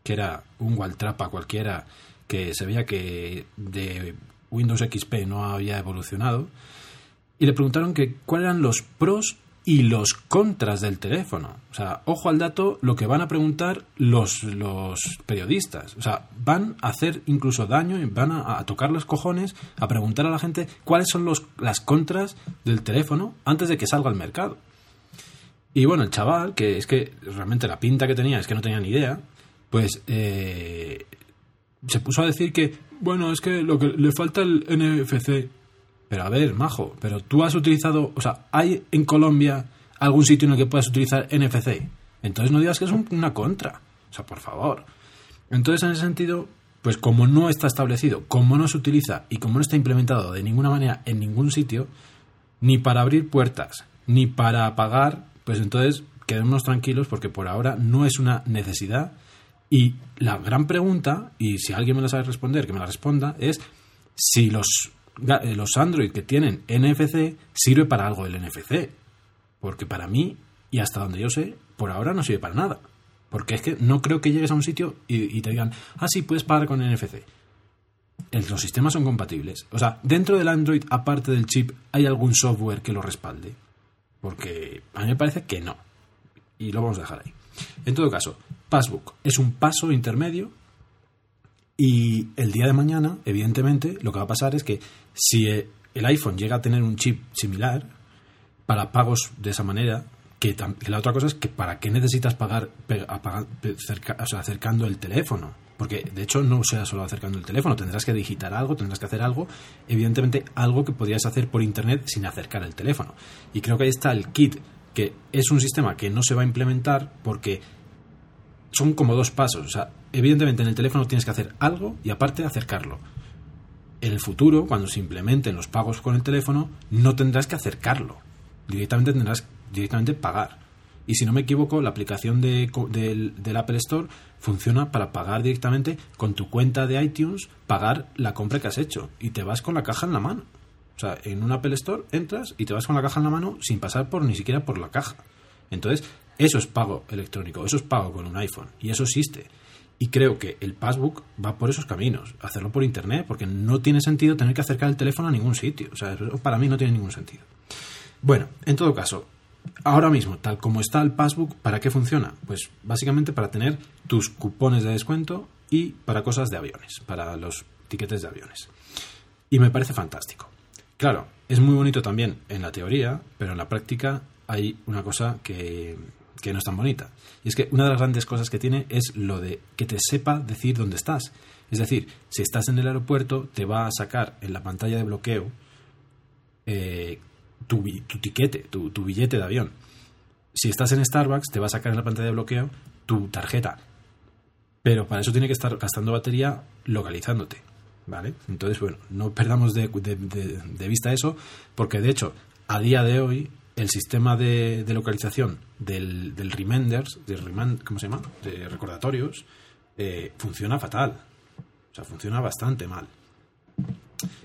que era un Waltrapa cualquiera, que se veía que de Windows XP no había evolucionado, y le preguntaron que cuáles eran los pros y los contras del teléfono. O sea, ojo al dato lo que van a preguntar los, los periodistas. O sea, van a hacer incluso daño van a, tocar los cojones a preguntar a la gente cuáles son los, las contras del teléfono antes de que salga al mercado. Y bueno, el chaval, que es que realmente la pinta que tenía es que no tenía ni idea, pues eh, se puso a decir que, bueno, es que lo que le falta el NFC pero a ver, majo, pero tú has utilizado, o sea, ¿hay en Colombia algún sitio en el que puedas utilizar NFC? Entonces no digas que es una contra. O sea, por favor. Entonces, en ese sentido, pues como no está establecido, como no se utiliza y como no está implementado de ninguna manera en ningún sitio, ni para abrir puertas, ni para apagar, pues entonces quedémonos tranquilos porque por ahora no es una necesidad. Y la gran pregunta, y si alguien me la sabe responder, que me la responda, es si los los Android que tienen NFC sirve para algo el NFC. Porque para mí, y hasta donde yo sé, por ahora no sirve para nada. Porque es que no creo que llegues a un sitio y, te digan, ah, sí, puedes pagar con NFC. los sistemas son compatibles. O sea, dentro del Android, aparte del chip, ¿hay algún software que lo respalde? Porque a mí me parece que no. Y lo vamos a dejar ahí. En todo caso, Passbook es un paso intermedio y el día de mañana, evidentemente, lo que va a pasar es que si el iPhone llega a tener un chip similar para pagos de esa manera, que, la otra cosa es que para qué necesitas pagar acercando el teléfono. Porque de hecho no sea solo acercando el teléfono, tendrás que digitar algo, tendrás que hacer algo, evidentemente algo que podrías hacer por internet sin acercar el teléfono. Y creo que ahí está el kit, que es un sistema que no se va a implementar porque son como dos pasos. O sea, evidentemente en el teléfono tienes que hacer algo y aparte acercarlo. En el futuro, cuando se implementen los pagos con el teléfono, no tendrás que acercarlo. Directamente tendrás directamente pagar. Y si no me equivoco, la aplicación de, del, Apple Store funciona para pagar directamente con tu cuenta de iTunes, pagar la compra que has hecho. Y te vas con la caja en la mano. O sea, en un Apple Store entras y te vas con la caja en la mano sin pasar por ni siquiera por la caja. Entonces, eso es pago electrónico, eso es pago con un iPhone. Y eso existe. Y creo que el Passbook va por esos caminos, hacerlo por internet, porque no tiene sentido tener que acercar el teléfono a ningún sitio. O sea, para mí no tiene ningún sentido. Bueno, en todo caso, ahora mismo, tal como está el Passbook, ¿para qué funciona? Pues básicamente para tener tus cupones de descuento y para cosas de aviones, para los tiquetes de aviones. Y me parece fantástico. Claro, es muy bonito también en la teoría, pero en la práctica hay una cosa que, que no es tan bonita. Y es que una de las grandes cosas que tiene es lo de que te sepa decir dónde estás. Es decir, si estás en el aeropuerto, te va a sacar en la pantalla de bloqueo eh, tu, tiquete, tu billete de avión. Si estás en Starbucks, te va a sacar en la pantalla de bloqueo tu tarjeta. Pero para eso tiene que estar gastando batería localizándote. ¿vale? Entonces, bueno, no perdamos de, vista eso, porque de hecho, a día de hoy, el sistema de, localización del, del reminders, de ¿cómo se llama? De recordatorios, eh, funciona fatal. O sea, funciona bastante mal.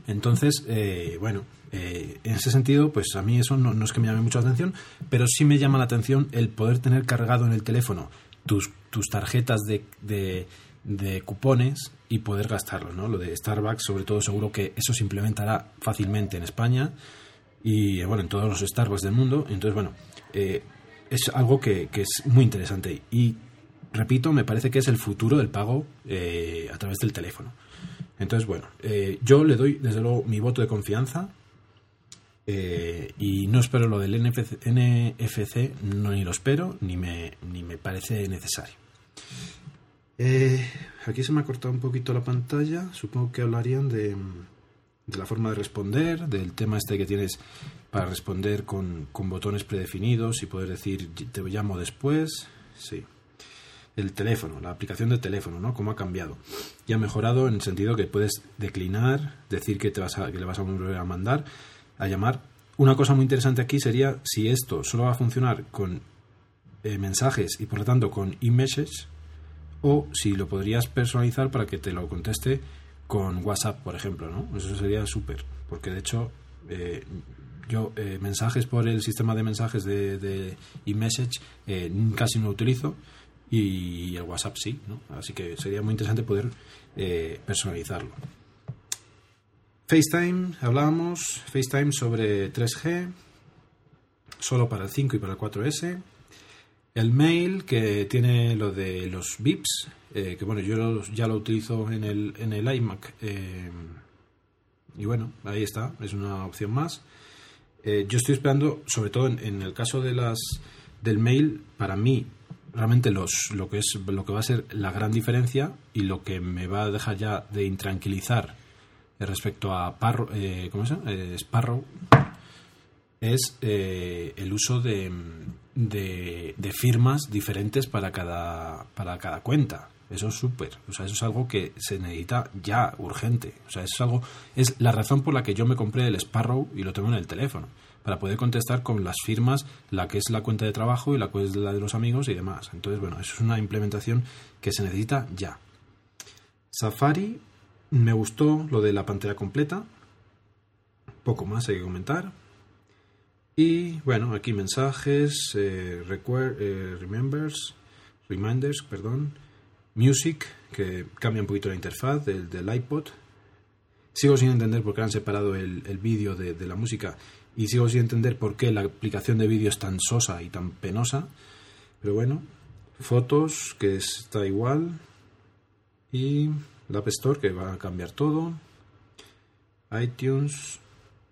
Entonces, eh, bueno, eh, en ese sentido, pues a mí eso no, es que me llame mucho la atención, pero sí me llama la atención el poder tener cargado en el teléfono tus, tus tarjetas de, de, cupones y poder gastarlo, ¿no? Lo de Starbucks, sobre todo, seguro que eso se implementará fácilmente en España y, bueno, en todos los Starbucks del mundo. Entonces, bueno, eh, es algo que, que, es muy interesante y, repito, me parece que es el futuro del pago a través del teléfono. Entonces, bueno, eh, yo le doy desde luego mi voto de confianza eh, y no espero lo del NFC, NFC, no ni lo espero, ni me, ni me parece necesario. Eh, aquí se me ha cortado un poquito la pantalla, supongo que hablarían de, de la forma de responder, del tema este que tienes para responder con, con botones predefinidos y poder decir te llamo después, sí el teléfono, la aplicación de teléfono, ¿no? Cómo ha cambiado. Y ha mejorado en el sentido que puedes declinar, decir que, te vas a, que le vas a volver a mandar, a llamar. Una cosa muy interesante aquí sería si esto solo va a funcionar con eh, mensajes y por lo tanto con e-message o si lo podrías personalizar para que te lo conteste con WhatsApp, por ejemplo, ¿no? Eso sería súper, porque de hecho eh, yo eh, mensajes por el sistema de mensajes de, de e-message casi no lo utilizo y el WhatsApp sí, ¿no? Así que sería muy interesante poder eh, personalizarlo. FaceTime, hablábamos, FaceTime sobre 3G, solo para el 5 y para el 4S. El mail, que tiene lo de los VIPs, eh, que bueno, yo ya lo utilizo en el, en el iMac. Eh, y bueno, ahí está, es una opción más. yo estoy esperando, sobre todo en, el caso de las del mail, para mí realmente los, lo que es lo que va a ser la gran diferencia y lo que me va a dejar ya de intranquilizar respecto a Parro, eh, ¿cómo se llama? Eh, Sparrow es eh, el uso de, de, firmas diferentes para cada para cada cuenta eso es súper o sea eso es algo que se necesita ya urgente o sea eso es algo es la razón por la que yo me compré el Sparrow y lo tengo en el teléfono para poder contestar con las firmas, la que es la cuenta de trabajo y la que es la de los amigos y demás. Entonces, bueno, eso es una implementación que se necesita ya. Safari, me gustó lo de la pantalla completa. Poco más hay que comentar. Y bueno, aquí mensajes, eh, eh, remembers, reminders, perdón, music, que cambia un poquito la interfaz del, del iPod. Sigo sin entender por qué han separado el, vídeo de, de, la música y sigo sin entender por qué la aplicación de vídeo es tan sosa y tan penosa. Pero bueno, fotos, que está igual. Y la App Store, que va a cambiar todo. iTunes,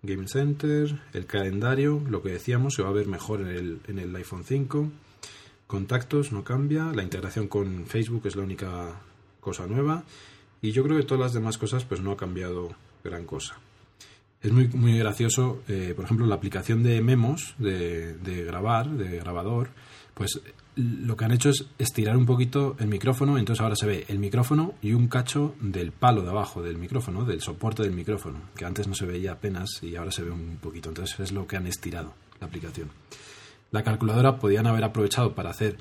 Game Center, el calendario, lo que decíamos, se va a ver mejor en el, en el iPhone 5. Contactos no cambia, la integración con Facebook es la única cosa nueva. Y yo creo que todas las demás cosas pues no ha cambiado gran cosa. Es muy, muy gracioso, eh, por ejemplo, la aplicación de memos, de, de, grabar, de grabador, pues lo que han hecho es estirar un poquito el micrófono, entonces ahora se ve el micrófono y un cacho del palo de abajo del micrófono, del soporte del micrófono, que antes no se veía apenas y ahora se ve un poquito, entonces es lo que han estirado la aplicación. La calculadora podían haber aprovechado para hacer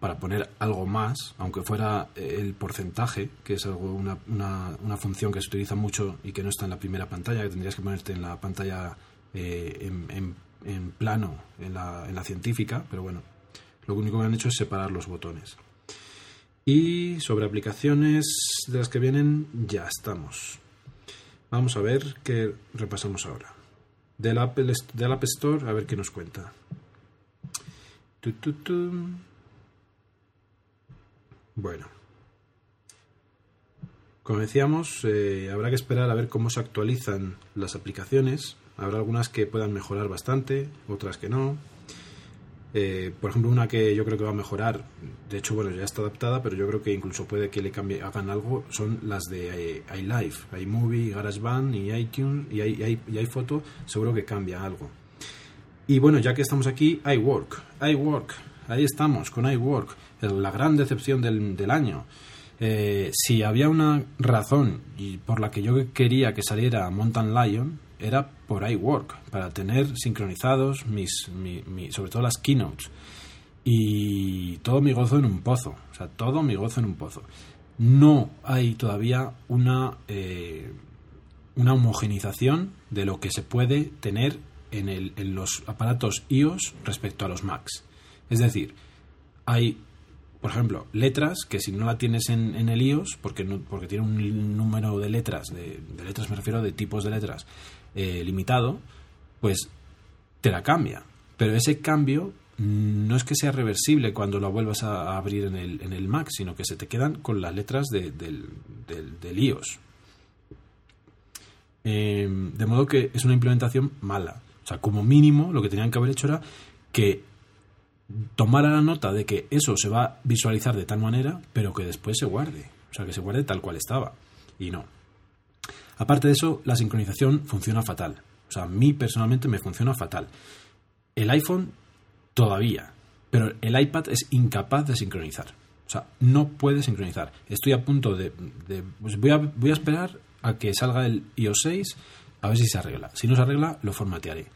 para poner algo más, aunque fuera eh, el porcentaje, que es algo una, una, función que se utiliza mucho y que no está en la primera pantalla, que tendrías que ponerte en la pantalla eh, en, en, plano, en la, en la científica, pero bueno, lo único que han hecho es separar los botones. Y sobre aplicaciones de las que vienen, ya estamos. Vamos a ver qué repasamos ahora. Del Apple, del App Store, a ver qué nos cuenta. Bueno. Como decíamos, eh, habrá que esperar a ver cómo se actualizan las aplicaciones. Habrá algunas que puedan mejorar bastante, otras que no. Eh, por ejemplo, una que yo creo que va a mejorar, de hecho, bueno, ya está adaptada, pero yo creo que incluso puede que le cambie, hagan algo, son las de eh, iLife, iMovie, GarageBand y iTunes y, i, y iPhoto, seguro que cambia algo. Y bueno, ya que estamos aquí, iWork, iWork, ahí estamos con iWork la gran decepción del, del año. Eh, si había una razón por la que yo quería que saliera Mountain Lion, era por iWork, para tener sincronizados mis, sobre todo las keynotes. Y todo mi gozo en un pozo, o sea, todo mi gozo en un pozo. No hay todavía una, eh, una homogenización de lo que se puede tener en, el, en los aparatos iOS respecto a los Macs. Es decir, hay por ejemplo, letras, que si no la tienes en, en el iOS, porque, no, porque tiene un número de letras, de, letras me refiero de tipos de letras, eh, limitado, pues te la cambia. Pero ese cambio no es que sea reversible cuando lo vuelvas a abrir en el, en el Mac, sino que se te quedan con las letras del, del, iOS. Em, de modo que es una implementación mala. O sea, como mínimo lo que tenían que haber hecho era que tomara la nota de que eso se va a visualizar de tal manera, pero que después se guarde. O sea, que se guarde tal cual estaba. Y no. Aparte de eso, la sincronización funciona fatal. O sea, a mí personalmente me funciona fatal. El iPhone todavía, pero el iPad es incapaz de sincronizar. O sea, no puede sincronizar. Estoy a punto de... pues voy, a, voy a esperar a que salga el iOS 6 a ver si se arregla. Si no se arregla, lo formatearé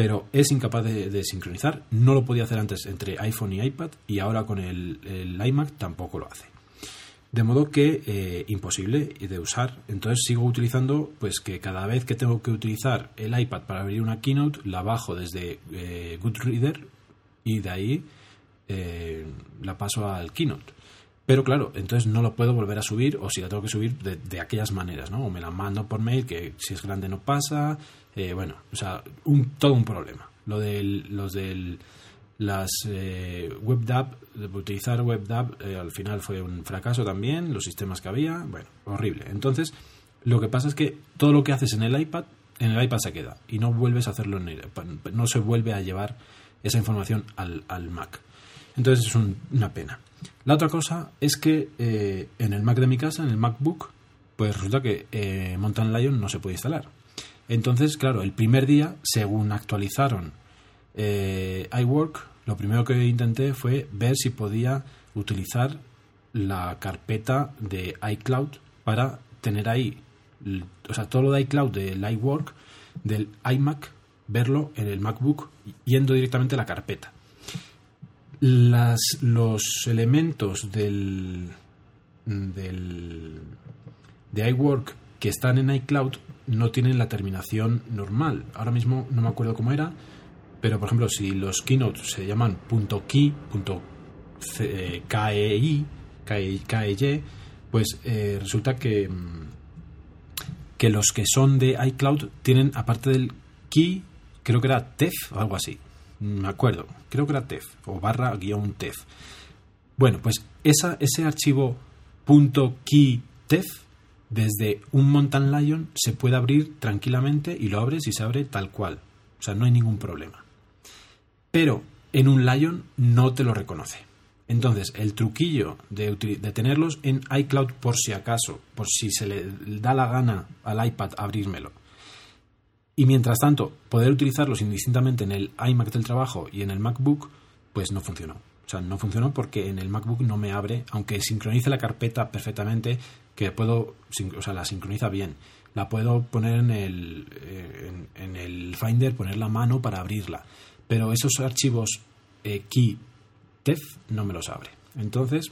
pero es incapaz de, sincronizar. No lo podía hacer antes entre iPhone y iPad y ahora con el, iMac tampoco lo hace. De modo que eh, imposible de usar. Entonces sigo utilizando, pues que cada vez que tengo que utilizar el iPad para abrir una keynote, la bajo desde eh, Goodreader y de ahí eh, la paso al keynote. Pero claro, entonces no lo puedo volver a subir o si la tengo que subir de, aquellas maneras, ¿no? O me la mando por mail que si es grande no pasa, eh, bueno, o sea, un, todo un problema. Lo del, los del las eh, WebDAV, utilizar WebDAV eh, al final fue un fracaso también, los sistemas que había, bueno, horrible. Entonces, lo que pasa es que todo lo que haces en el iPad, en el iPad se queda y no vuelves a hacerlo en el, no se vuelve a llevar esa información al, al Mac. Entonces es una pena. La otra cosa es que eh, en el Mac de mi casa, en el MacBook, pues resulta que eh, Mountain Lion no se puede instalar. Entonces, claro, el primer día, según actualizaron eh, iWork, lo primero que intenté fue ver si podía utilizar la carpeta de iCloud para tener ahí, o sea, todo lo de iCloud del iWork, del iMac, verlo en el MacBook yendo directamente a la carpeta. Las, los elementos del, del, de iWork que están en iCloud no tienen la terminación normal. Ahora mismo no me acuerdo cómo era, pero por ejemplo, si los keynotes se llaman .key, .kei, KEY, pues eh, resulta que, que los que son de iCloud tienen, aparte del key, creo que era TEF o algo así. Me acuerdo, creo que era TEF o barra guion TEF. Bueno, pues ese archivo .key TEF desde un Mountain Lion se puede abrir tranquilamente y lo abres y se abre tal cual. O sea, no hay ningún problema. Pero en un Lion no te lo reconoce. Entonces, el truquillo de, tenerlos en iCloud por si acaso, por si se le da la gana al iPad abrírmelo. Y mientras tanto, poder utilizarlos indistintamente en el iMac del trabajo y en el MacBook, pues no funcionó. O sea, no funcionó porque en el MacBook no me abre, aunque sincronice la carpeta perfectamente, que puedo, o sea, la sincroniza bien. La puedo poner en el, eh, en, el Finder, poner la mano para abrirla. Pero esos archivos eh, key TEF no me los abre. Entonces,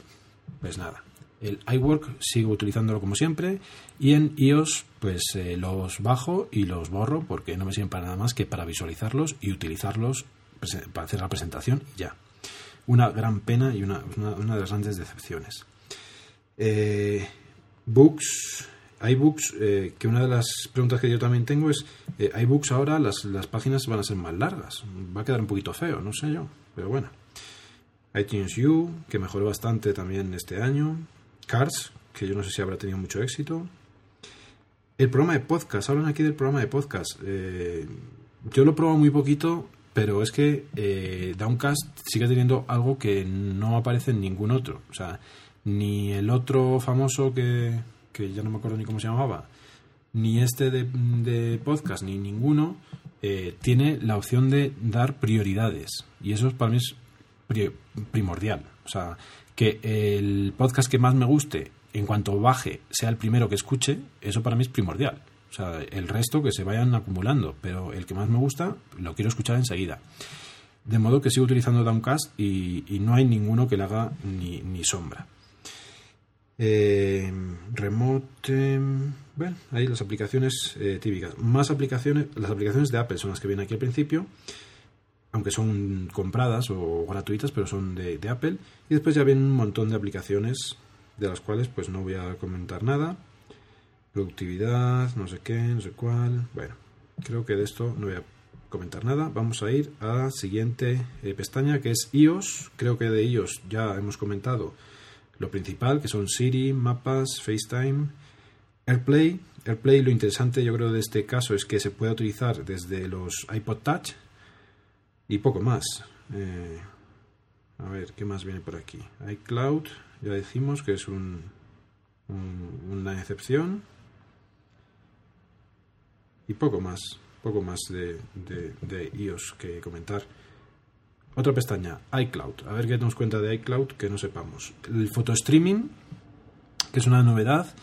pues nada. El iWork sigo utilizándolo como siempre y en iOS pues eh, los bajo y los borro porque no me sirven para nada más que para visualizarlos y utilizarlos para hacer la presentación y ya. Una gran pena y una, una, de las grandes decepciones. Eh, books, iBooks, eh, que una de las preguntas que yo también tengo es, eh, iBooks ahora las, las páginas van a ser más largas, va a quedar un poquito feo, no sé yo, pero bueno. iTunes U, que mejoró bastante también este año. Cars, que yo no sé si habrá tenido mucho éxito. El programa de podcast, hablan aquí del programa de podcast. Eh, yo lo probo muy poquito, pero es que eh, Downcast sigue teniendo algo que no aparece en ningún otro. O sea, ni el otro famoso que, que ya no me acuerdo ni cómo se llamaba, ni este de, podcast, ni ninguno, eh, tiene la opción de dar prioridades. Y eso para mí es primordial. O sea, que el podcast que más me guste en cuanto baje sea el primero que escuche, eso para mí es primordial. O sea, el resto que se vayan acumulando, pero el que más me gusta lo quiero escuchar enseguida. De modo que sigo utilizando Downcast y, no hay ninguno que le haga ni, sombra. Eh, remote. Bueno, ahí las aplicaciones eh, típicas. Más aplicaciones, las aplicaciones de Apple son las que vienen aquí al principio, aunque son compradas o gratuitas, pero son de, de Apple. Y después ya vienen un montón de aplicaciones de las cuales pues no voy a comentar nada. Productividad, no sé qué, no sé cuál. Bueno, creo que de esto no voy a comentar nada. Vamos a ir a la siguiente eh, pestaña que es iOS. Creo que de iOS ya hemos comentado lo principal, que son Siri, mapas, FaceTime, AirPlay. AirPlay, lo interesante yo creo de este caso es que se puede utilizar desde los iPod Touch y poco más. Eh, a ver, ¿qué más viene por aquí? iCloud, ya decimos que es un, una excepción. Y poco más, poco más de, iOS que comentar. Otra pestaña, iCloud. A ver qué nos cuenta de iCloud que no sepamos. El photo streaming, que es una novedad.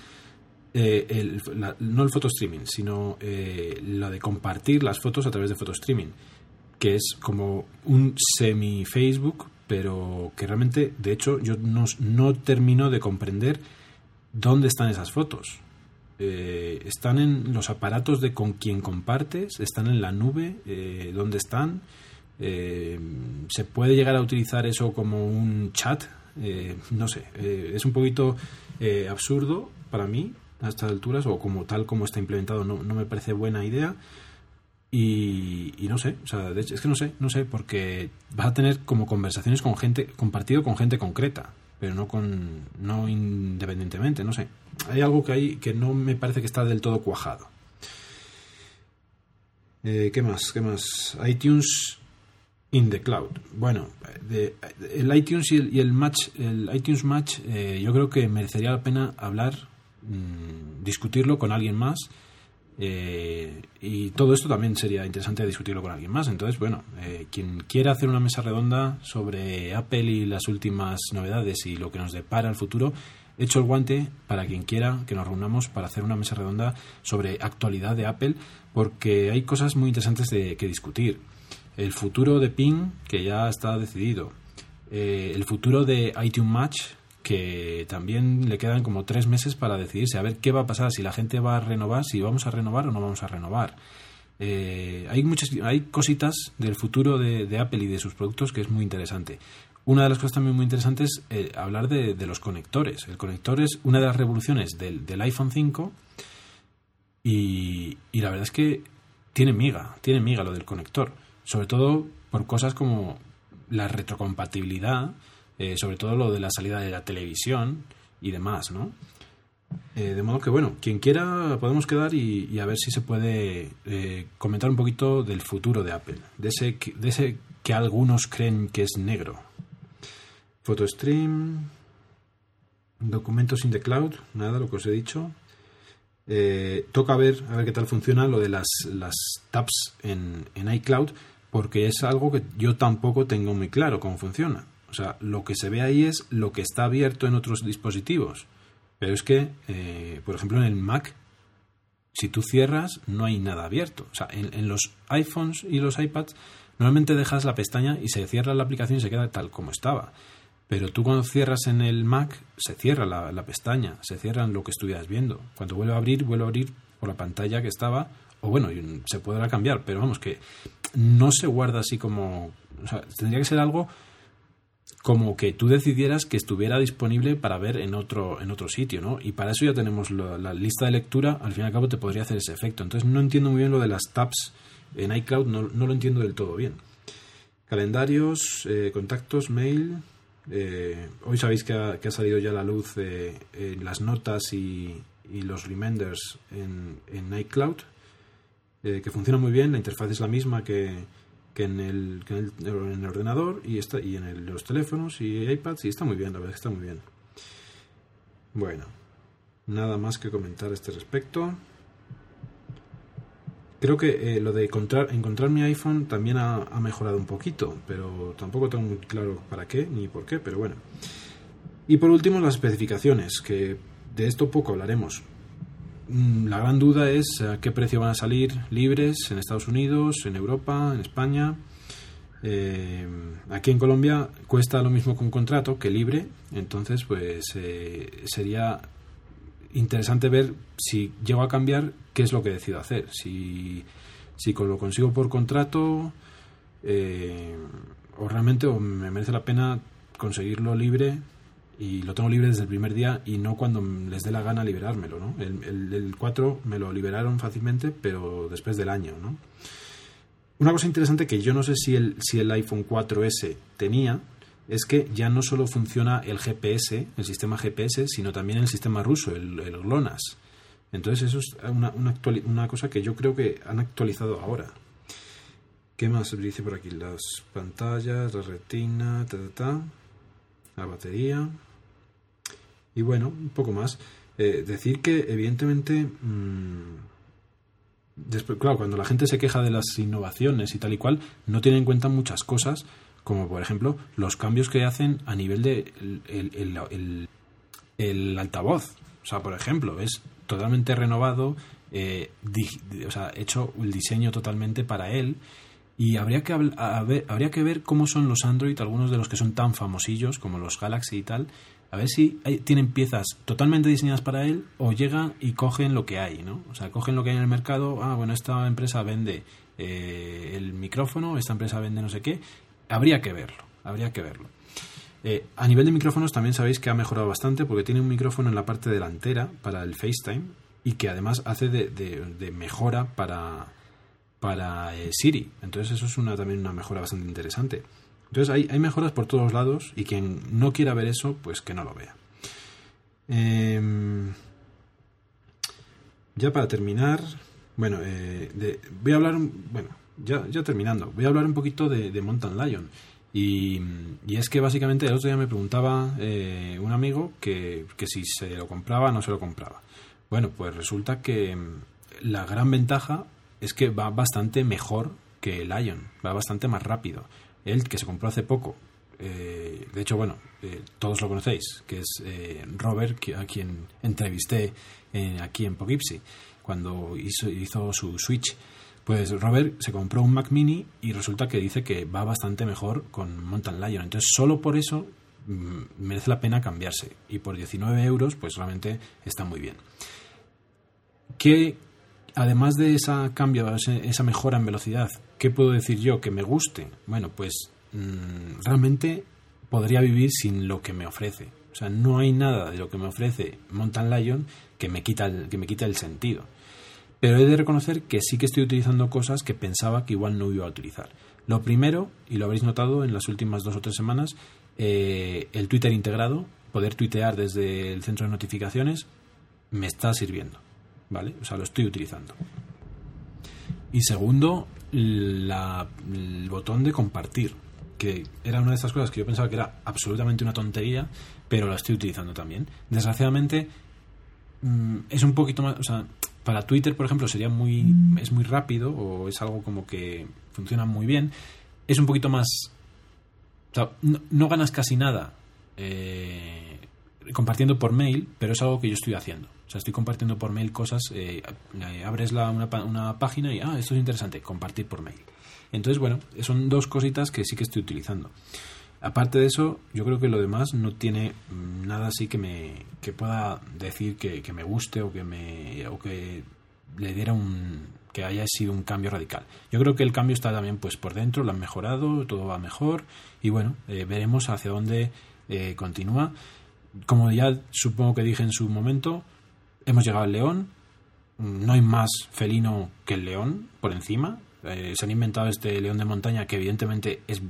Eh, no el photo streaming, sino eh, la de compartir las fotos a través de photo streaming, que es como un semi Facebook, pero que realmente, de hecho, yo no, termino de comprender dónde están esas fotos. Eh, están en los aparatos de con quien compartes, están en la nube, eh, dónde están. Eh, se puede llegar a utilizar eso como un chat, no sé, es un poquito absurdo para mí a estas alturas o como tal como está implementado no, no me parece buena idea y, no sé, o sea, de hecho, es que no sé, no sé, porque vas a tener como conversaciones con gente, compartido con gente concreta, pero no con, no independientemente, no sé. Hay algo que hay que no me parece que está del todo cuajado. Eh, ¿Qué más? ¿Qué más? iTunes in the cloud. Bueno, el iTunes y el, Match, el iTunes Match, eh, yo creo que merecería la pena hablar, mm, discutirlo con alguien más eh, y todo esto también sería interesante discutirlo con alguien más. Entonces, bueno, eh, quien quiera hacer una mesa redonda sobre Apple y las últimas novedades y lo que nos depara el futuro, hecho el guante para quien quiera que nos reunamos para hacer una mesa redonda sobre actualidad de Apple, porque hay cosas muy interesantes de que discutir. El futuro de Ping, que ya está decidido. Eh, el futuro de iTunes Match, que también le quedan como tres meses para decidirse a ver qué va a pasar, si la gente va a renovar, si vamos a renovar o no vamos a renovar. Eh, hay muchas hay cositas del futuro de, Apple y de sus productos que es muy interesante. Una de las cosas también muy interesantes es eh, hablar de, los conectores. El conector es una de las revoluciones del, iPhone 5 y, y la verdad es que tiene miga, tiene miga lo del conector. Sobre todo por cosas como la retrocompatibilidad eh, sobre todo lo de la salida de la televisión y demás, ¿no? Eh, de modo que, bueno, quien quiera podemos quedar y, a ver si se puede eh, comentar un poquito del futuro de Apple, de ese, de ese que algunos creen que es negro. PhotoStream, documentos in the cloud, nada, lo que os he dicho. toca ver, a ver qué tal funciona lo de las, las tabs en, en iCloud, porque es algo que yo tampoco tengo muy claro cómo funciona. O sea, lo que se ve ahí es lo que está abierto en otros dispositivos. Pero es que, eh, por ejemplo, en el Mac, si tú cierras, no hay nada abierto. O sea, en, los iPhones y los iPads, normalmente dejas la pestaña y se cierra la aplicación y se queda tal como estaba. Pero tú cuando cierras en el Mac, se cierra la, pestaña, se cierra lo que estuvieras viendo. Cuando vuelve a abrir, vuelve a abrir por la pantalla que estaba, o bueno, se podrá cambiar, pero vamos, que no se guarda así como... O sea, tendría que ser algo como que tú decidieras que estuviera disponible para ver en otro, en otro sitio, ¿no? Y para eso ya tenemos la, lista de lectura, al fin y al cabo te podría hacer ese efecto. Entonces no entiendo muy bien lo de las tabs en iCloud, no, lo entiendo del todo bien. Calendarios, eh, contactos, mail. Eh, hoy sabéis que ha, salido ya la luz eh, las notas y, los reminders en, en iCloud, que funciona muy bien, la interfaz es la misma que, que en el, en el, ordenador y, está, y en los teléfonos y iPads y está muy bien, la verdad está muy bien. Bueno, nada más que comentar a este respecto. Creo que eh, lo de encontrar, encontrar mi iPhone también ha, ha, mejorado un poquito, pero tampoco tengo muy claro para qué ni por qué, pero bueno. Y por último, las especificaciones, que de esto poco hablaremos. Mm, la gran duda es a qué precio van a salir libres en Estados Unidos, en Europa, en España. Eh, aquí en Colombia cuesta lo mismo con contrato que libre, entonces pues eh, sería interesante ver si llego a cambiar qué es lo que decido hacer. Si, si lo consigo por contrato eh, o realmente me merece la pena conseguirlo libre y lo tengo libre desde el primer día y no cuando les dé la gana liberármelo, ¿no? El, el, 4 me lo liberaron fácilmente, pero después del año, ¿no? Una cosa interesante que yo no sé si el, si el iPhone 4S tenía es que ya no solo funciona el GPS, el sistema GPS, sino también el sistema ruso, el, GLONASS. Entonces eso es una, una, una cosa que yo creo que han actualizado ahora. ¿Qué más dice por aquí? Las pantallas, la retina, ta, ta, ta, la batería. Y bueno, un poco más. Eh, decir que evidentemente... Mmm, después, claro, cuando la gente se queja de las innovaciones y tal y cual, no tiene en cuenta muchas cosas, como por ejemplo los cambios que hacen a nivel de el, el, altavoz. O sea, por ejemplo, es totalmente renovado, eh, o sea, hecho el diseño totalmente para él. Y habría que, habría que ver cómo son los Android, algunos de los que son tan famosillos como los Galaxy y tal, a ver si tienen piezas totalmente diseñadas para él o llegan y cogen lo que hay, ¿no? O sea, cogen lo que hay en el mercado, ah, bueno, esta empresa vende eh, el micrófono, esta empresa vende no sé qué, habría que verlo, habría que verlo. Eh, a nivel de micrófonos también sabéis que ha mejorado bastante porque tiene un micrófono en la parte delantera para el FaceTime y que además hace de, mejora para, para eh, Siri. Entonces eso es una, también una mejora bastante interesante. Entonces hay, hay mejoras por todos lados y quien no quiera ver eso, pues que no lo vea. Em, ya para terminar, bueno, eh, voy a hablar, bueno, ya, ya terminando, voy a hablar un poquito de, de Mountain Lion. Y, y, es que básicamente el otro día me preguntaba eh, un amigo que, que, si se lo compraba o no se lo compraba. Bueno, pues resulta que mm, la gran ventaja es que va bastante mejor que Lion, va bastante más rápido él que se compró hace poco. Eh, de hecho, bueno, eh, todos lo conocéis, que es eh, Robert, a quien entrevisté aquí en Poughkeepsie, cuando hizo, hizo su Switch. Pues Robert se compró un Mac Mini y resulta que dice que va bastante mejor con Mountain Lion. Entonces, solo por eso mm, merece la pena cambiarse. Y por 19 euros, pues realmente está muy bien. ¿Qué, además de esa cambio, esa mejora en velocidad, ¿qué puedo decir yo que me guste? Bueno, pues mm, realmente podría vivir sin lo que me ofrece. O sea, no hay nada de lo que me ofrece Mountain Lion que me quita el, que me quita el sentido. Pero he de reconocer que sí que estoy utilizando cosas que pensaba que igual no iba a utilizar. Lo primero, y lo habréis notado en las últimas dos o tres semanas, eh, el Twitter integrado, poder tuitear desde el centro de notificaciones, me está sirviendo. ¿Vale? O sea, lo estoy utilizando. Y segundo, el botón de compartir, que era una de esas cosas que yo pensaba que era absolutamente una tontería, pero la estoy utilizando también. Desgraciadamente, mm, es un poquito más, o sea, para Twitter, por ejemplo, sería muy, es muy rápido o es algo como que funciona muy bien. Es un poquito más, o sea, no, ganas casi nada eh, compartiendo por mail, pero es algo que yo estoy haciendo. O sea, estoy compartiendo por mail cosas, eh, eh, abres la, una, una, página y, ah, esto es interesante, compartir por mail. Entonces, bueno, son dos cositas que sí que estoy utilizando. Aparte de eso, yo creo que lo demás no tiene mm, nada así que me que pueda decir que, me guste o que me o que le diera un que haya sido un cambio radical. Yo creo que el cambio está también pues por dentro, lo han mejorado, todo va mejor y bueno, eh, veremos hacia dónde continúa. Como ya supongo que dije en su momento, hemos llegado al león. No hay más felino que el león por encima. Eh, se han inventado este león de montaña que evidentemente es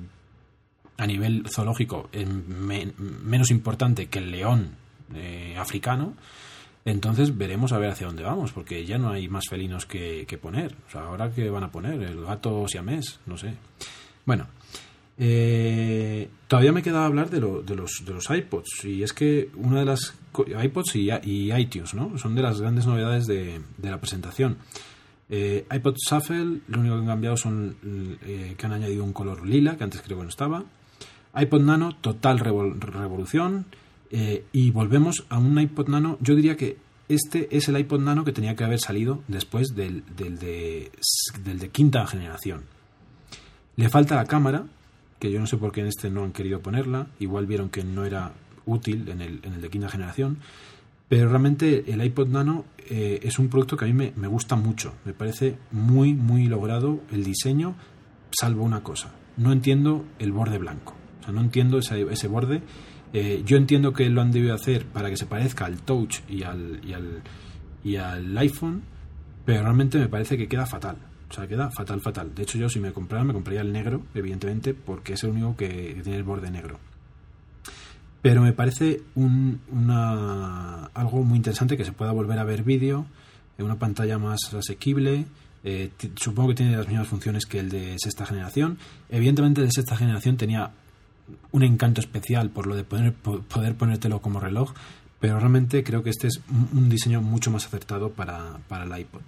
a nivel zoológico es menos importante que el león eh, africano. Entonces veremos a ver hacia dónde vamos, porque ya no hay más felinos que, que poner. O sea, ahora que van a poner el gato siamés, no sé. Bueno, eh, todavía me queda hablar de, lo, de, los, de los iPods. Y es que una de las iPods y, iTunes, ¿no? Son de las grandes novedades de, de la presentación. Eh, iPod Shuffle, lo único que han cambiado son eh, que han añadido un color lila, que antes creo que no estaba. iPod Nano, total revolución. Y volvemos a un iPod Nano. Yo diría que este es el iPod Nano que tenía que haber salido después del, del, de, del de quinta generación. Le falta la cámara, que yo no sé por qué en este no han querido ponerla. Igual vieron que no era útil en el, en el de quinta generación. Pero realmente el iPod Nano eh, es un producto que a mí me, me, gusta mucho. Me parece muy, muy logrado el diseño, salvo una cosa. No entiendo el borde blanco. O sea, no entiendo ese, ese borde. Eh, yo entiendo que lo han debido hacer para que se parezca al Touch y al, y al, y al iPhone, pero realmente me parece que queda fatal. O sea, queda fatal, fatal. De hecho, yo si me comprara, me compraría el negro, evidentemente, porque es el único que tiene el borde negro. Pero me parece un, algo muy interesante que se pueda volver a ver vídeo en una pantalla más asequible. Eh, supongo que tiene las mismas funciones que el de sexta generación. Evidentemente, el de sexta generación tenía un encanto especial por lo de poder, poder ponértelo como reloj, pero realmente creo que este es un diseño mucho más acertado para, para el iPod.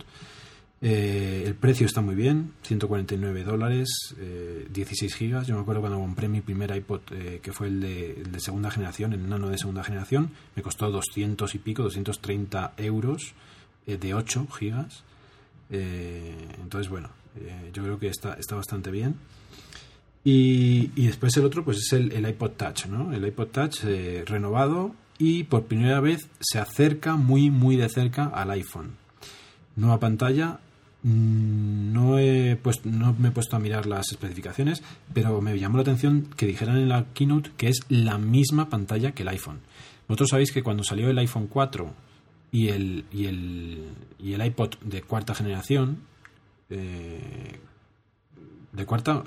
Eh, el precio está muy bien, 149 dólares, eh, 16 gigas. Yo me acuerdo cuando compré mi primer iPod, eh, que fue el de, segunda generación, el nano de segunda generación, me costó 200 y pico, 230 euros eh, de 8 gigas. Entonces, bueno, yo creo que está, está bastante bien. Y, y, después el otro, pues es el, el iPod Touch, ¿no? El iPod Touch renovado y por primera vez se acerca muy, muy de cerca al iPhone. Nueva pantalla, no, he no me he puesto a mirar las especificaciones, pero me llamó la atención que dijeran en la keynote que es la misma pantalla que el iPhone. Vosotros sabéis que cuando salió el iPhone 4 y el, y el, y el iPod de cuarta generación, eh, de cuarta,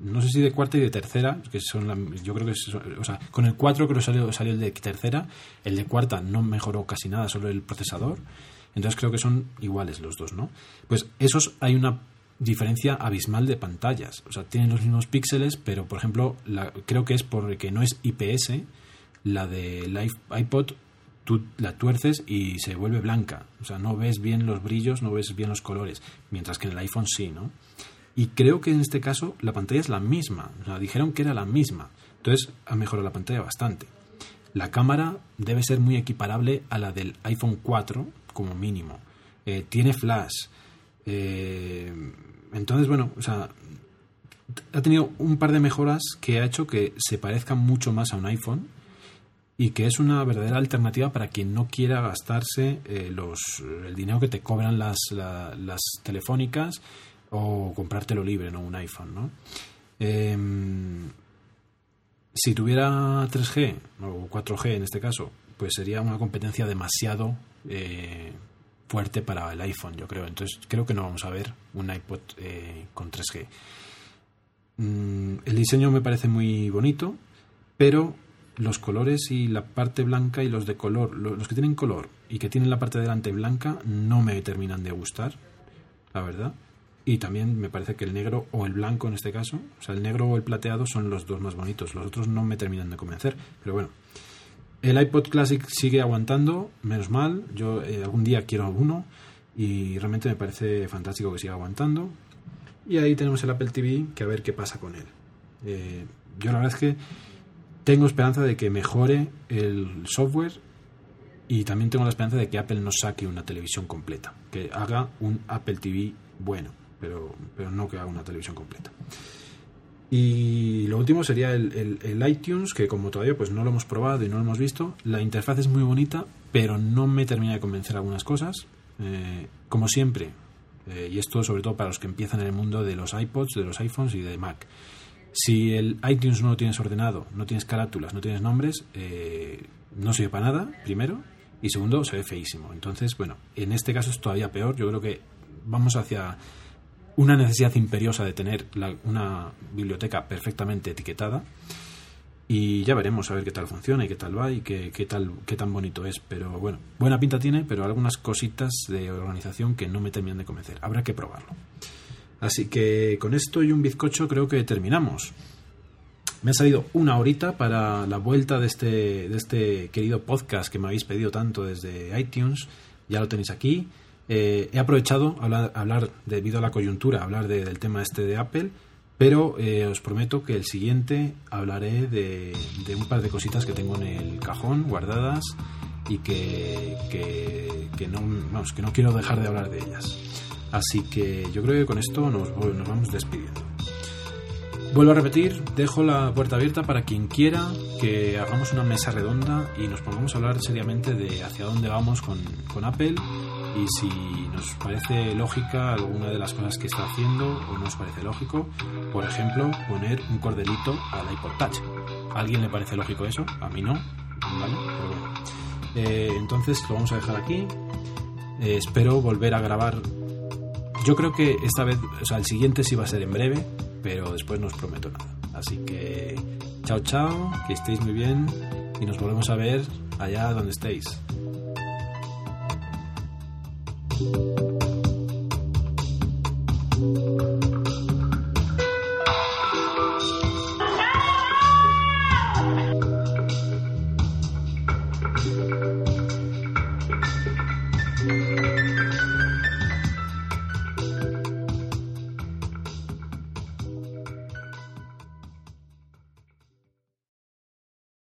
no, sé si de cuarta y de tercera, que son la, yo creo que o sea, con el 4 creo que salió, salió el de tercera, el de cuarta no mejoró casi nada, solo el procesador. Entonces creo que son iguales los dos, ¿no? Pues esos hay una diferencia abismal de pantallas. O sea, tienen los mismos píxeles, pero por ejemplo, la, creo que es porque no es IPS, la del iPod tú la tuerces y se vuelve blanca. O sea, no ves bien los brillos, no ves bien los colores, mientras que en el iPhone sí, ¿no? Y creo que en este caso la pantalla es la misma. O sea, dijeron que era la misma. Entonces ha mejorado la pantalla bastante. La cámara debe ser muy equiparable a la del iPhone 4, como mínimo. Eh, tiene flash. Eh, entonces, bueno, o sea, ha tenido un par de mejoras que ha hecho que se parezca mucho más a un iPhone y que es una verdadera alternativa para quien no quiera gastarse eh, el dinero que te cobran las, la, las telefónicas o comprártelo libre, ¿no? Un iPhone, ¿no? Eh, si tuviera 3G o 4G en este caso, pues sería una competencia demasiado eh, fuerte para el iPhone, yo creo. Entonces creo que no vamos a ver un iPod eh, con 3G. Mm, el diseño me parece muy bonito, pero los colores y la parte blanca y los de color, los que tienen color y que tienen la parte de delante blanca, no me terminan de gustar, la verdad. Y también me parece que el negro o el blanco en este caso, o sea, el negro o el plateado son los dos más bonitos. Los otros no me terminan de convencer, pero bueno. El iPod Classic sigue aguantando, menos mal. Yo eh, algún día quiero uno y realmente me parece fantástico que siga aguantando. Y ahí tenemos el Apple TV, que a ver qué pasa con él. Eh, yo la verdad es que tengo esperanza de que mejore el software y también tengo la esperanza de que Apple nos saque una televisión completa, que haga un Apple TV bueno, pero, pero no que haga una televisión completa. Y lo último sería el, el, iTunes, que como todavía pues no lo hemos probado y no lo hemos visto, la interfaz es muy bonita, pero no me termina de convencer algunas cosas. Eh, como siempre, eh, y esto sobre todo para los que empiezan en el mundo de los iPods, de los iPhones y de Mac. Si el iTunes no lo tienes ordenado, no tienes carátulas, no tienes nombres, eh, no sirve para nada, primero, y segundo, se ve feísimo. Entonces, bueno, en este caso es todavía peor. Yo creo que vamos hacia una necesidad imperiosa de tener la, una biblioteca perfectamente etiquetada y ya veremos a ver qué tal funciona y qué tal va y qué, qué, tal qué tan bonito es. Pero bueno buena pinta tiene pero algunas cositas de organización que no me terminan de convencer. Habrá que probarlo. Así que con esto y un bizcocho creo que terminamos. Me ha salido una horita para la vuelta de este, de este querido podcast que me habéis pedido tanto desde iTunes. Ya lo tenéis aquí eh, he aprovechado hablar, debido a la coyuntura, hablar de, del tema este de Apple, Pero eh, os prometo que el siguiente hablaré de, un par de cositas que tengo en el cajón guardadas y que, que, no, que no quiero dejar de hablar de ellas. Así que yo creo que con esto nos, nos vamos despidiendo. Vuelvo a repetir, dejo la puerta abierta para quien quiera que hagamos una mesa redonda y nos pongamos a hablar seriamente de hacia dónde vamos con, con Apple y si nos parece lógica alguna de las cosas que está haciendo o no nos parece lógico. Por ejemplo, poner un cordelito al iPod Touch. ¿A alguien le parece lógico eso? A mí no. ¿Vale? Pero bueno. Eh, entonces lo vamos a dejar aquí. Eh, espero volver a grabar. Yo creo que esta vez, o sea, el siguiente sí va a ser en breve, pero después no os prometo nada. Así que chao, chao, que estéis muy bien y nos volvemos a ver allá donde estéis. Thank you